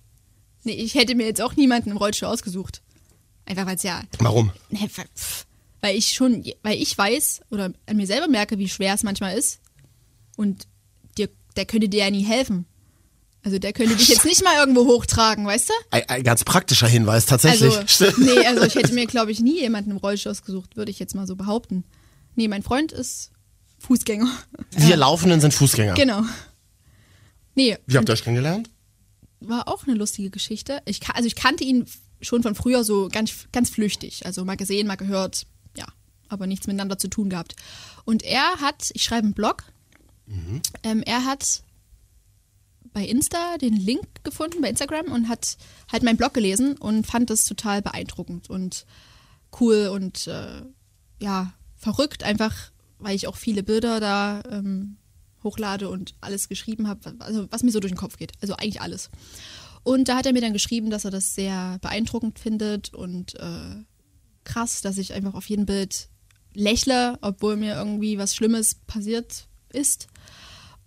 Nee, ich hätte mir jetzt auch niemanden im Rollstuhl ausgesucht. Einfach weil es ja, Warum? ne, pf, weil ich schon, weil ich weiß oder an mir selber merke, wie schwer es manchmal ist. Und dir, der könnte dir ja nie helfen. Also der könnte dich jetzt nicht mal irgendwo hochtragen, weißt du? Ein, ein ganz praktischer Hinweis, tatsächlich. Also, nee, also ich hätte mir, glaube ich, nie jemanden im Rollstuhl ausgesucht, würde ich jetzt mal so behaupten. Nee, mein Freund ist Fußgänger. Wir Laufenden sind Fußgänger. Genau. Nee, Wie habt ihr euch kennengelernt? war auch eine lustige Geschichte. Ich, also ich kannte ihn schon von früher so ganz, ganz flüchtig. Also mal gesehen, mal gehört, ja, aber nichts miteinander zu tun gehabt. Und er hat, ich schreibe einen Blog, ähm, er hat bei Insta den Link gefunden, bei Instagram und hat halt meinen Blog gelesen und fand das total beeindruckend und cool und äh, ja, verrückt einfach, weil ich auch viele Bilder da ähm, hochlade und alles geschrieben habe, also was mir so durch den Kopf geht. Also eigentlich alles. Und da hat er mir dann geschrieben, dass er das sehr beeindruckend findet und äh, krass, dass ich einfach auf jedem Bild lächle, obwohl mir irgendwie was Schlimmes passiert ist.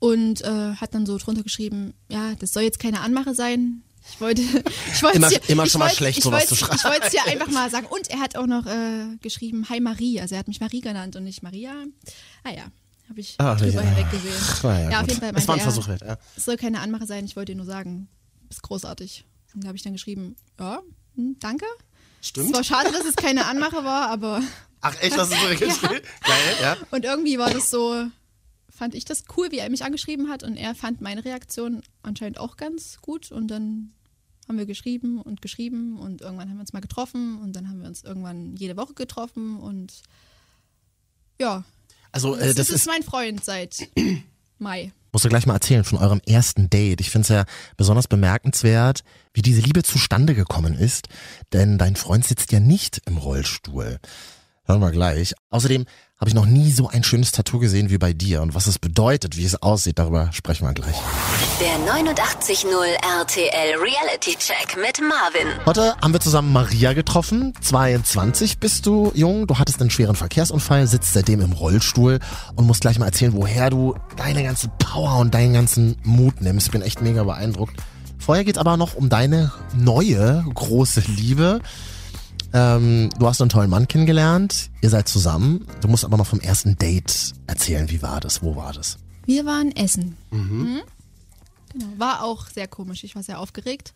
Und äh, hat dann so drunter geschrieben, ja, das soll jetzt keine Anmache sein. Ich wollte, ich wollte Immer- dir, immer ich schon mal wollte- schlecht, sowas zu schreiben. Ich wollte es dir einfach mal sagen. Und er hat auch noch äh, geschrieben, Hi Marie. Also er hat mich Marie genannt und nicht Maria. Ah ja, habe ich Ah, drüber ja. hinweggesehen. Ja, ja, auf jeden Fall Es war ein er, Versuch wert, ja. es soll keine Anmache sein, ich wollte dir nur sagen, du bist großartig. Und da habe ich dann geschrieben, ja, hm, danke. Es Stimmt. war schade, dass es keine Anmache war, aber Ach echt, das ist so geschrieben? Geil, ja. und irgendwie war das so, fand ich das cool, wie er mich angeschrieben hat und er fand meine Reaktion anscheinend auch ganz gut und dann haben wir geschrieben und geschrieben und irgendwann haben wir uns mal getroffen und dann haben wir uns irgendwann jede Woche getroffen und ja, Also das, äh, das ist ist, mein Freund seit Mai. musst du gleich mal erzählen von eurem ersten Date. Ich finde es ja besonders bemerkenswert, wie diese Liebe zustande gekommen ist, denn dein Freund sitzt ja nicht im Rollstuhl. Hören wir gleich. Außerdem habe ich noch nie so ein schönes Tattoo gesehen wie bei dir und was es bedeutet, wie es aussieht, darüber sprechen wir gleich. Der 89.0 RTL Reality Check mit Marvin. Heute haben wir zusammen Maria getroffen. 22 bist du jung, du hattest einen schweren Verkehrsunfall, sitzt seitdem im Rollstuhl und musst gleich mal erzählen, woher du deine ganze Power und deinen ganzen Mut nimmst. Ich bin echt mega beeindruckt. Vorher geht's aber noch um deine neue große Liebe. Ähm, du hast einen tollen Mann kennengelernt, ihr seid zusammen. Du musst aber noch vom ersten Date erzählen. Wie war das? Wo war das? Wir waren essen. Mhm. Genau. War auch sehr komisch. Ich war sehr aufgeregt.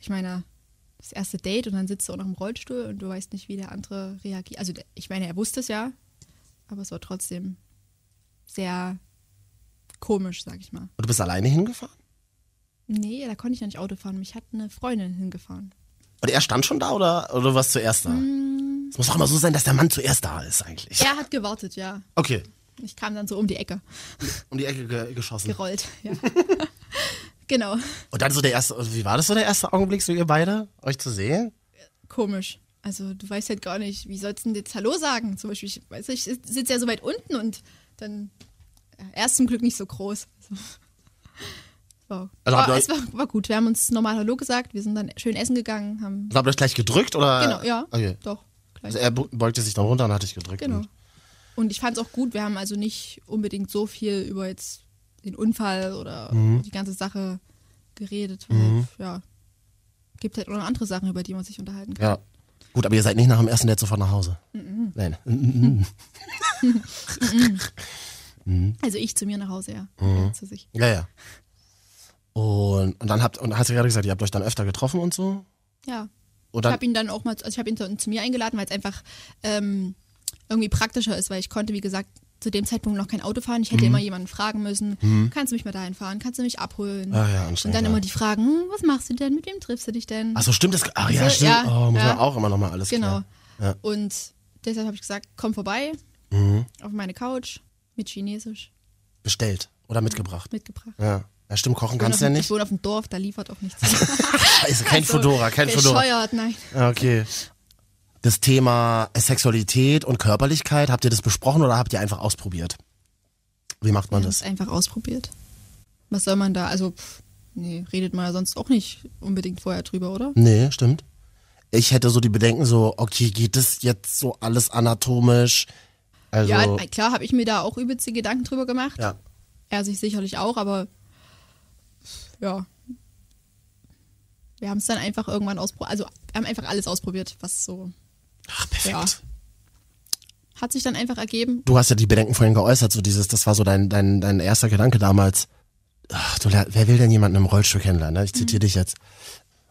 Ich meine, das erste Date und dann sitzt du auch noch im Rollstuhl und du weißt nicht, wie der andere reagiert. Also, ich meine, er wusste es ja, aber es war trotzdem sehr komisch, sag ich mal. Und du bist alleine hingefahren? Nee, da konnte ich ja nicht Auto fahren. Mich hat eine Freundin hingefahren. Und er stand schon da oder, oder warst zuerst da? Es muss doch immer so sein, dass der Mann zuerst da ist eigentlich. Er hat gewartet, ja. Okay. Ich kam dann so um die Ecke Um die Ecke ge geschossen. gerollt. Ja. genau. Und dann so der erste, also wie war das so der erste Augenblick, so ihr beide, euch zu sehen? komisch. Also du weißt halt gar nicht, wie sollst du denn jetzt Hallo sagen? Zum Beispiel, ich weiß nicht, ich sitze ja so weit unten und dann, er ist zum Glück nicht so groß. Also, War, Also euch- es war, war gut. Wir haben uns normal Hallo gesagt, wir sind dann schön essen gegangen, haben. Habt ihr euch gleich gedrückt oder? Genau, ja. Okay. Doch. Gleich. Also er be- beugte sich dann runter und hat dich gedrückt. Genau. Und- Und ich fand es auch gut, wir haben also nicht unbedingt so viel über jetzt den Unfall oder Mhm. die ganze Sache geredet. Weil, ja, gibt halt auch noch andere Sachen, über die man sich unterhalten kann. Ja. Gut, aber ihr seid nicht nach dem ersten Date sofort nach Hause. Nein. Mhm. Also ich zu mir nach Hause, ja. Mhm. ja zu sich. Ja, ja. Und, und dann habt, und hast du gerade gesagt, ihr habt euch dann öfter getroffen und so? Ja. Und Ich habe ihn dann auch mal, also ich habe ihn dann zu mir eingeladen, weil es einfach ähm, irgendwie praktischer ist, weil ich konnte, wie gesagt, zu dem Zeitpunkt noch kein Auto fahren. Ich hätte Mhm. immer jemanden fragen müssen, kannst du mich mal dahin fahren, kannst du mich abholen? Ah ja, Und dann ja. immer die Fragen, hm, was machst du denn, mit wem triffst du dich denn? Ach so, stimmt das? Ach ja, Also, stimmt. ja, oh, muss ja. man auch immer nochmal alles Genau. Und deshalb habe ich gesagt, komm vorbei Mhm. auf meine Couch mit Chinesisch Bestellt oder mitgebracht. mitgebracht. Ja. Ja, stimmt, kochen kannst du ja nicht. Ich wohne auf dem Dorf, da liefert auch nichts. Scheiße, kein Also, Fedora, kein Fedora. Bescheuert, nein. Ja, Okay. Das Thema Sexualität und Körperlichkeit, habt ihr das besprochen oder habt ihr einfach ausprobiert? Wie macht man haben das? einfach ausprobiert. Was soll man da? Also, pff, nee, redet man ja sonst auch nicht unbedingt vorher drüber, oder? Nee, stimmt. Ich hätte so die Bedenken so, okay, geht das jetzt so alles anatomisch? Also, Ja, klar habe ich mir da auch übelste Gedanken drüber gemacht. ja. Er sich sicherlich auch, aber ja. Wir haben es dann einfach irgendwann ausprobiert. Also, wir haben einfach alles ausprobiert, was so. Ach, perfekt. Ja. Hat sich dann einfach ergeben. Du hast ja die Bedenken vorhin geäußert, so dieses, das war so dein, dein, dein erster Gedanke damals. Ach, du, wer will denn jemanden im Rollstuhl kennenlernen? Ne? Ich Mhm. zitiere dich jetzt.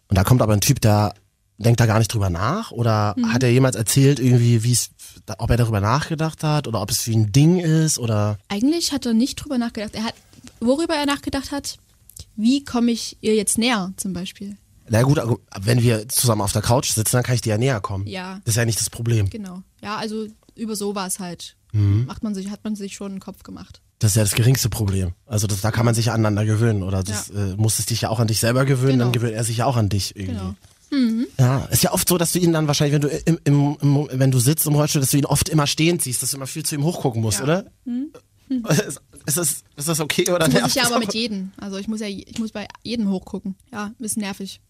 Und da kommt aber ein Typ, der denkt da gar nicht drüber nach? Oder Mhm. hat er jemals erzählt, irgendwie, wie es, ob er darüber nachgedacht hat oder ob es wie ein Ding ist oder? Eigentlich hat er nicht drüber nachgedacht. Er hat, worüber er nachgedacht hat, wie komme ich ihr jetzt näher, zum Beispiel. Na gut, wenn wir zusammen auf der Couch sitzen, dann kann ich dir ja näher kommen. Ja. Das ist ja nicht das Problem. Genau. Ja, also über sowas halt. Mhm. Macht man sich, hat man sich schon einen Kopf gemacht. Das ist ja das geringste Problem. Also das, da kann man sich aneinander gewöhnen. Oder das Ja. äh, musstest dich ja auch an dich selber gewöhnen, dann Genau. gewöhnt er sich ja auch an dich irgendwie. Genau. Ja, ist ja oft so, dass du ihn dann wahrscheinlich, wenn du im, im, im wenn du sitzt im Rollstuhl, dass du ihn oft immer stehend siehst, dass du immer viel zu ihm hochgucken musst, Ja. oder? Ist, ist, das, ist das okay oder Das muss nervt ich ja aber mit jedem. Also ich muss ja, ich muss bei jedem hochgucken. Ja, ist nervig.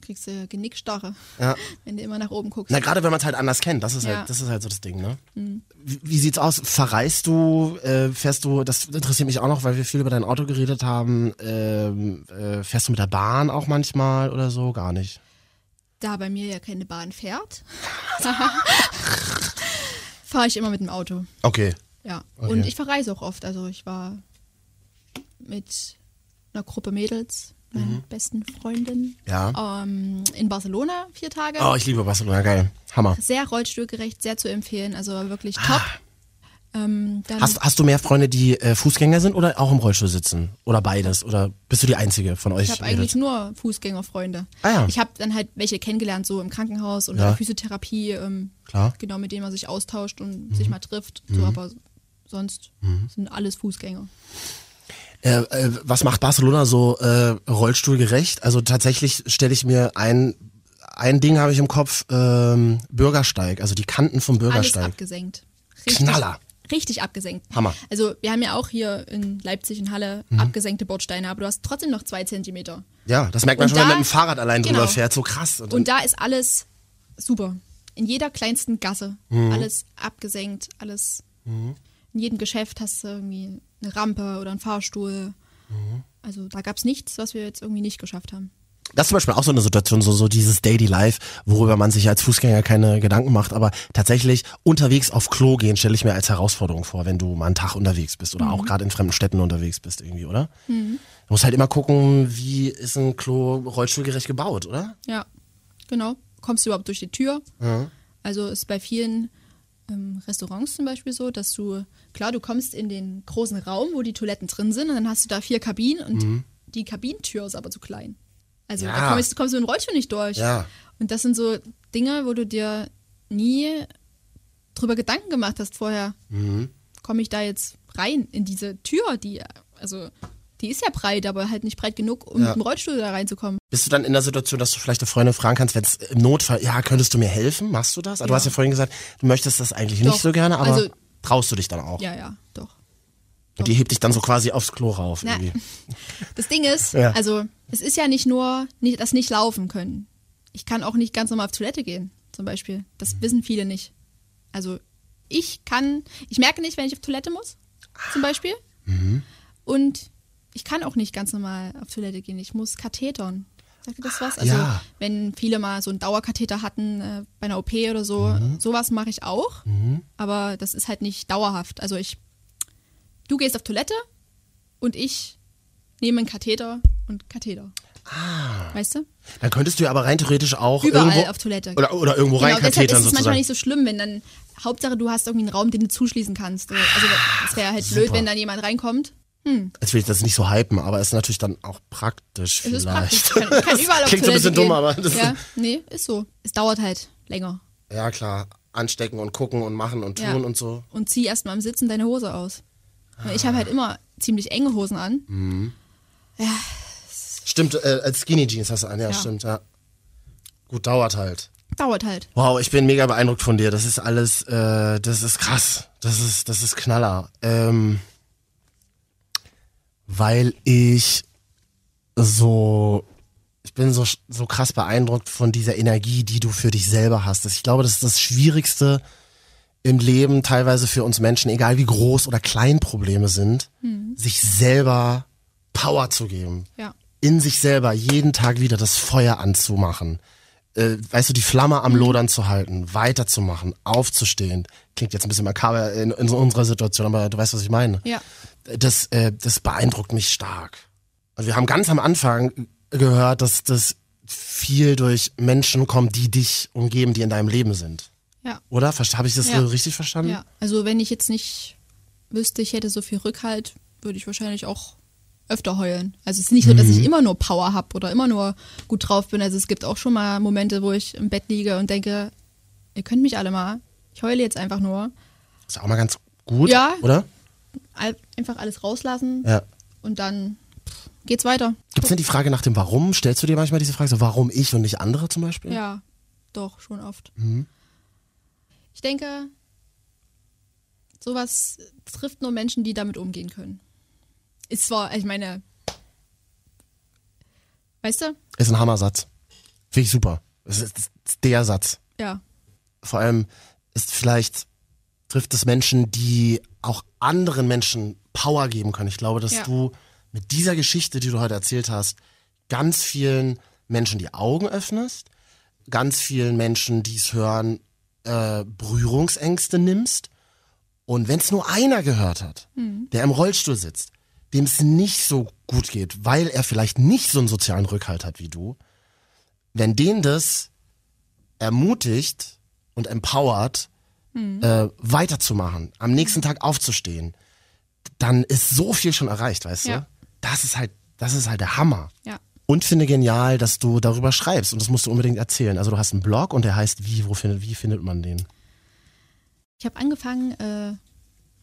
Kriegst du Genickstarre, Ja. wenn du immer nach oben guckst. Na, gerade wenn man es halt anders kennt, das ist Ja. Mhm. halt, das ist halt so das Ding, ne? Wie, wie sieht's aus? Verreist du, äh, fährst du, das interessiert mich auch noch, weil wir viel über dein Auto geredet haben, ähm, äh, fährst du mit der Bahn auch manchmal oder so? Gar nicht. Da bei mir ja keine Bahn fährt, fahre ich immer mit dem Auto. Okay. Ja. Okay. Und ich verreise auch oft. Also ich war mit einer Gruppe Mädels, meinen besten Freundinnen, Mhm. Ja. ähm, in Barcelona vier Tage. Oh, ich liebe Barcelona, geil. Hammer. Sehr rollstuhlgerecht, sehr zu empfehlen. Also wirklich top. Ähm, dann Ah. Hast, hast du mehr Freunde, die äh, Fußgänger sind oder auch im Rollstuhl sitzen? Oder beides? Oder bist du die Einzige von euch? ich habe eigentlich nur Fußgängerfreunde. Ah ja. Ich habe dann halt welche kennengelernt, so im Krankenhaus und Ja. Physiotherapie, ähm, Klar. Mhm. genau, mit denen man sich austauscht und sich mal trifft. So, aber sonst sind alles Fußgänger. Äh, äh, was macht Barcelona so äh, rollstuhlgerecht? Also tatsächlich stelle ich mir ein, ein Ding habe ich im Kopf, ähm, Bürgersteig, also die Kanten vom Alles Bürgersteig. abgesenkt. Knaller. Richtig abgesenkt. Hammer. Mhm. Also wir haben ja auch hier in Leipzig in Halle abgesenkte Bordsteine, aber du hast trotzdem noch zwei Zentimeter. Ja, das merkt man Und schon, wenn man da- mit dem Fahrrad allein drüber genau. fährt, so krass. Und, Und da ist alles super. In jeder kleinsten Gasse. Mhm. Alles abgesenkt, alles. In jedem Geschäft hast du irgendwie eine Rampe oder einen Fahrstuhl. Mhm. Also da gab es nichts, was wir jetzt irgendwie nicht geschafft haben. das ist zum Beispiel auch so eine Situation, so, so dieses Daily Life, worüber man sich als Fußgänger keine Gedanken macht, aber tatsächlich unterwegs auf Klo gehen stelle ich mir als Herausforderung vor, wenn du mal einen Tag unterwegs bist oder auch gerade in fremden Städten unterwegs bist irgendwie, oder? Du musst halt immer gucken, wie ist ein Klo rollstuhlgerecht gebaut, oder? Ja, genau. Kommst du überhaupt durch die Tür? Also ist bei vielen Restaurants zum Beispiel so, dass du, klar, du kommst in den großen Raum, wo die Toiletten drin sind und dann hast du da vier Kabinen und die Kabinentür ist aber zu klein. Also Ja. da kommst, kommst du mit dem Rollstuhl nicht durch. Ja. Und das sind so Dinge, wo du dir nie drüber Gedanken gemacht hast vorher. Komme ich da jetzt rein in diese Tür, die, also die ist ja breit, aber halt nicht breit genug, um Ja. mit dem Rollstuhl da reinzukommen. Bist du dann in der Situation, dass du vielleicht eine Freundin fragen kannst, wenn es im Notfall, ja, könntest du mir helfen? Machst du das? Also Du Ja. hast ja vorhin gesagt, du möchtest das eigentlich nicht Doch. so gerne, aber Also- traust du dich dann auch? Ja, ja, doch. Und die hebt dich dann so quasi aufs Klo rauf. Na, irgendwie. Das Ding ist, Ja. also es ist ja nicht nur nicht, das nicht laufen können. Ich kann auch nicht ganz normal auf Toilette gehen, zum Beispiel. Das wissen viele nicht. Also ich kann, ich merke nicht, wenn ich auf Toilette muss, zum Beispiel. Und ich kann auch nicht ganz normal auf Toilette gehen. Ich muss kathetern. Sagt ihr das was? Also Ja. wenn viele mal so einen Dauerkatheter hatten äh, bei einer OP oder so, sowas mache ich auch. Aber das ist halt nicht dauerhaft. Also ich, du gehst auf Toilette und ich nehme einen Katheter und Katheter. Weißt du? Dann könntest du ja aber rein theoretisch auch Überall irgendwo, auf Toilette. Oder, oder irgendwo Genau, deshalb ist reinkathetern es manchmal nicht so schlimm, wenn dann, Hauptsache du hast irgendwie einen Raum, den du zuschließen kannst. Also es wäre halt blöd, super. wenn dann jemand reinkommt. Jetzt will ich das nicht so hypen, aber es ist natürlich dann auch praktisch Es ist vielleicht. praktisch. Ich kann, kann überall auf Klingt so ein bisschen gehen. dumm, aber das Ja, nee, ist so. Es dauert halt länger. Ja, klar. Anstecken und gucken und machen und tun Ja. und so. Und zieh erstmal im Sitzen deine Hose aus. Weil Ich habe halt immer ziemlich enge Hosen an. Mhm. Stimmt, äh, als Skinny Jeans hast du an, ja, Ja. stimmt, ja. Gut, dauert halt. Dauert halt. Wow, ich bin mega beeindruckt von dir. Das ist alles, äh, das ist krass. Das ist, das ist Knaller. Ähm, weil ich so, ich bin so, so krass beeindruckt von dieser Energie, die du für dich selber hast. Ich glaube, das ist das Schwierigste im Leben, teilweise für uns Menschen, egal wie groß oder klein Probleme sind, sich selber Power zu geben Ja. in sich selber jeden Tag wieder das Feuer anzumachen. Äh, weißt du, die Flamme am Lodern zu halten, weiterzumachen, aufzustehen. Klingt jetzt ein bisschen makaber in, in unserer Situation, aber du weißt, was ich meine. Ja. Das, äh, das beeindruckt mich stark. Und wir haben ganz am Anfang gehört, dass das viel durch Menschen kommt, die dich umgeben, die in deinem Leben sind. Ja. Oder? Habe ich das Ja. so richtig verstanden? Ja. Also wenn ich jetzt nicht wüsste, ich hätte so viel Rückhalt, würde ich wahrscheinlich auch öfter heulen. Also es ist nicht so, dass Mhm. ich immer nur Power habe oder immer nur gut drauf bin. Also es gibt auch schon mal Momente, wo ich im Bett liege und denke, ihr könnt mich alle mal. Ich heule jetzt einfach nur. Ist auch mal ganz gut, Ja. oder? Einfach alles rauslassen Ja. und dann geht's weiter. Gibt es denn die Frage nach dem Warum? Stellst du dir manchmal diese Frage, so warum ich und nicht andere zum Beispiel? Ja, doch, schon oft. Mhm. Ich denke, sowas trifft nur Menschen, die damit umgehen können. Ist zwar, ich meine, weißt du? Ist ein Hammersatz. Finde ich super. Es ist, es ist der Satz. Ja, Vor allem ist vielleicht, trifft es Menschen, die auch anderen Menschen Power geben können. Ich glaube, dass Ja. du mit dieser Geschichte, die du heute erzählt hast, ganz vielen Menschen die Augen öffnest, ganz vielen Menschen, die es hören, äh, Berührungsängste nimmst. Und wenn es nur einer gehört hat, der im Rollstuhl sitzt, dem es nicht so gut geht, weil er vielleicht nicht so einen sozialen Rückhalt hat wie du, wenn den das ermutigt und empowert, äh, weiterzumachen, am nächsten Tag aufzustehen, dann ist so viel schon erreicht, weißt Ja. du? Das ist halt, das ist halt der Hammer. ja. Und finde genial, dass du darüber schreibst und das musst du unbedingt erzählen. Also du hast einen Blog und der heißt wie, wo findet, wie findet man den? Ich habe angefangen, äh,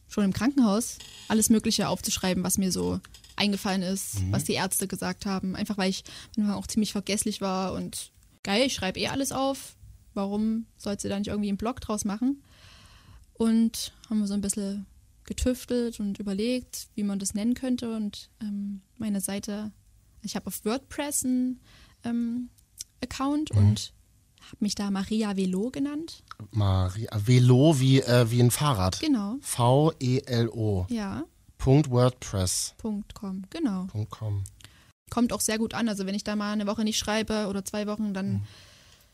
schon im Krankenhaus alles Mögliche aufzuschreiben, was mir so eingefallen ist, was die Ärzte gesagt haben. Einfach weil ich manchmal auch ziemlich vergesslich war und geil, ich schreibe eh alles auf. Warum sollst du da nicht irgendwie einen Blog draus machen? Und haben wir so ein bisschen getüftelt und überlegt, wie man das nennen könnte. Und ähm, meine Seite, ich habe auf WordPress einen ähm, Account und habe mich da Maria Velo genannt. Maria, Velo wie, äh, wie ein Fahrrad. Genau. V-E-L-O. Ja, Punkt WordPress. Punkt .com, genau. Punkt com. Kommt auch sehr gut an. Also wenn ich da mal eine Woche nicht schreibe oder zwei Wochen, Mhm.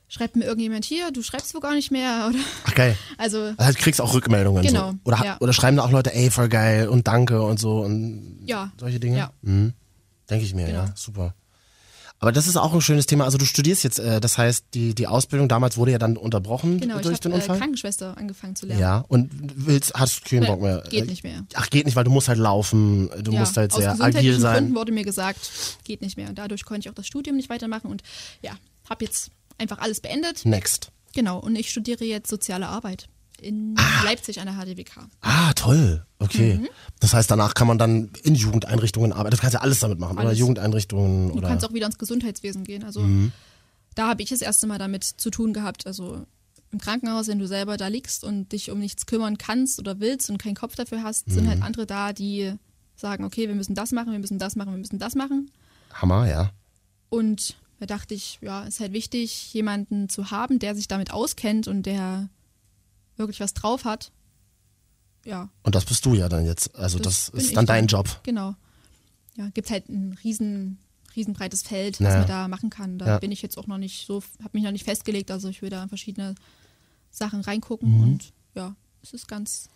Schreibt mir irgendjemand hier, du schreibst wohl gar nicht mehr. Oder Ach geil. also Also du kriegst auch Rückmeldungen. Genau, So. Oder, ja. oder schreiben da auch Leute, ey, voll geil und danke und so und ja. solche Dinge? Ja. Mhm. Denke ich mir, Genau. ja. Super. Aber das ist auch ein schönes Thema. Also du studierst jetzt, äh, das heißt, die, die Ausbildung damals wurde ja dann unterbrochen Genau, ich durch den habe äh, Unfall. Krankenschwester angefangen zu lernen. ja, und willst, hast keinen Nee, Bock mehr. geht Äh, nicht mehr. Ach, geht nicht, weil du musst halt laufen, du ja, musst halt aus sehr gesundheitlichen agil sein. Gründen wurde mir gesagt, geht nicht mehr. Und dadurch konnte ich auch das Studium nicht weitermachen und ja, habe jetzt einfach alles beendet. Next. Genau, und ich studiere jetzt soziale Arbeit in Leipzig an der HDWK. Ah, toll. Okay. Mhm. Das heißt, danach kann man dann in Jugendeinrichtungen arbeiten. Du kannst ja alles damit machen, oder? Alles. Jugendeinrichtungen Du oder. kannst auch wieder ins Gesundheitswesen gehen. Also Mhm. da habe ich das erste Mal damit zu tun gehabt. Also im Krankenhaus, wenn du selber da liegst und dich um nichts kümmern kannst oder willst und keinen Kopf dafür hast, sind Mhm. halt andere da, die sagen, okay, wir müssen das machen, wir müssen das machen, wir müssen das machen. Hammer, ja. Und da dachte ich, ja, ist halt wichtig, jemanden zu haben, der sich damit auskennt und der wirklich was drauf hat. Ja. Und das bist du ja dann jetzt. Also das, bin ist dann dein Job. Genau. Ja, gibt halt ein riesen, riesenbreites Feld, was man da machen kann. Da Ja. bin ich jetzt auch noch nicht so, habe mich noch nicht festgelegt. Also ich will da in verschiedene Sachen reingucken Mhm. und ja, es ist ganz,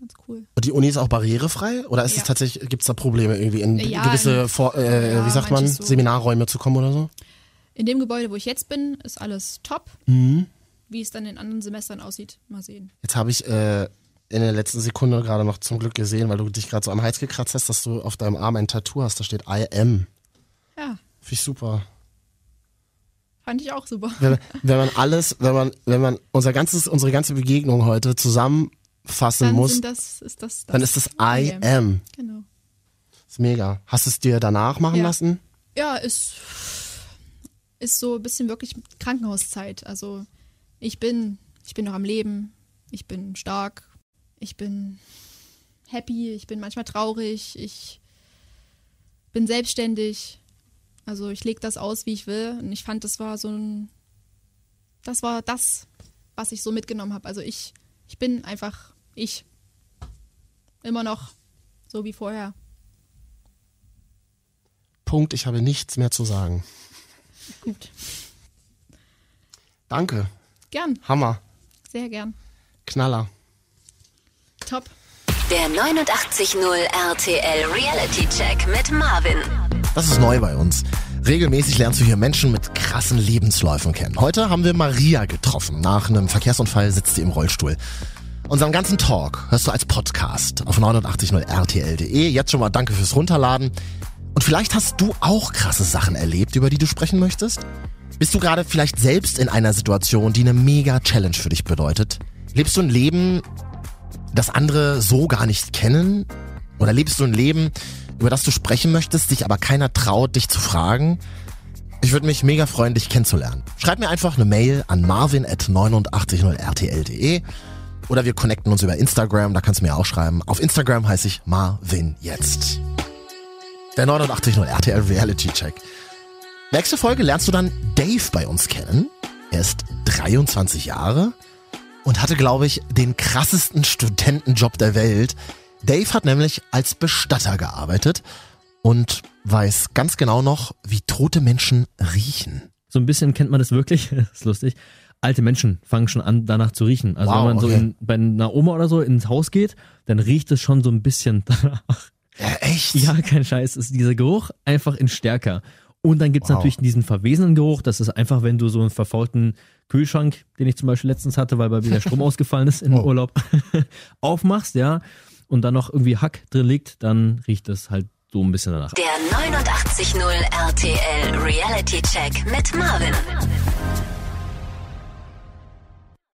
ganz cool. Und die Uni ist auch barrierefrei? Oder ist es Ja. tatsächlich, gibt es da Probleme irgendwie in Ja, gewisse, in- Vor, äh, ja, wie sagt man, so. Seminarräume zu kommen oder so? In dem Gebäude, wo ich jetzt bin, ist alles top. Mhm. Wie es dann in anderen Semestern aussieht, mal sehen. Jetzt habe ich äh, in der letzten Sekunde gerade noch zum Glück gesehen, weil du dich gerade so am Hals gekratzt hast, dass du auf deinem Arm ein Tattoo hast, da steht I am. Ja, Finde ich super. fand ich auch super. Wenn, wenn man alles, wenn man, wenn man unser ganzes, unsere ganze Begegnung heute zusammenfassen Dann muss, sind das, ist das, das. dann ist es I am. Genau. ist mega. Hast du es dir danach machen Ja. lassen? Ja, ist, ist so ein bisschen wirklich Krankenhauszeit. Also ich bin, ich bin noch am Leben, ich bin stark, ich bin happy, ich bin manchmal traurig, ich bin selbstständig. Also ich lege das aus, wie ich will. Und ich fand, das war so ein, das war das, was ich so mitgenommen habe. Also ich, ich bin einfach ich. Immer noch so wie vorher. Punkt, ich habe nichts mehr zu sagen. Gut. Danke. Gern, Hammer. sehr gern. Knaller. Top. Der 89.0 RTL Reality Check mit Marvin. Das ist neu bei uns. Regelmäßig lernst du hier Menschen mit krassen Lebensläufen kennen. Heute haben wir Maria getroffen. Nach einem Verkehrsunfall sitzt sie im Rollstuhl. Unseren ganzen Talk hörst du als Podcast auf 890rtl.de. Jetzt schon mal danke fürs Runterladen. Und vielleicht hast du auch krasse Sachen erlebt, über die du sprechen möchtest? Bist du gerade vielleicht selbst in einer Situation, die eine mega Challenge für dich bedeutet? Lebst du ein Leben, das andere so gar nicht kennen? Oder lebst du ein Leben, über das du sprechen möchtest, dich aber keiner traut, dich zu fragen? Ich würde mich mega freuen, dich kennenzulernen. Schreib mir einfach eine Mail an marvin at 890rtl.de oder wir connecten uns über Instagram, da kannst du mir auch schreiben. Auf Instagram heiße ich Marvin jetzt. Der 890 RTL Reality Check. Nächste Folge lernst du dann Dave bei uns kennen. Er ist 23 Jahre und hatte, glaube ich, den krassesten Studentenjob der Welt. Dave hat nämlich als Bestatter gearbeitet und weiß ganz genau noch, wie tote Menschen riechen. So ein bisschen kennt man das wirklich, das ist lustig. Alte Menschen fangen schon an, danach zu riechen. Also Wow, wenn man so okay. in, bei einer Oma oder so ins Haus geht, dann riecht es schon so ein bisschen danach. Ja, echt? Ja, kein Scheiß, ist dieser Geruch einfach in stärker. Und dann gibt's Wow. natürlich diesen verwesenen Geruch. Das ist einfach, wenn du so einen verfaulten Kühlschrank, den ich zum Beispiel letztens hatte, weil bei mir der Strom ausgefallen ist im Oh. Urlaub, aufmachst, ja, und dann noch irgendwie Hack drin liegt, dann riecht es halt so ein bisschen danach. Der 89.0 RTL Reality Check mit Marvin.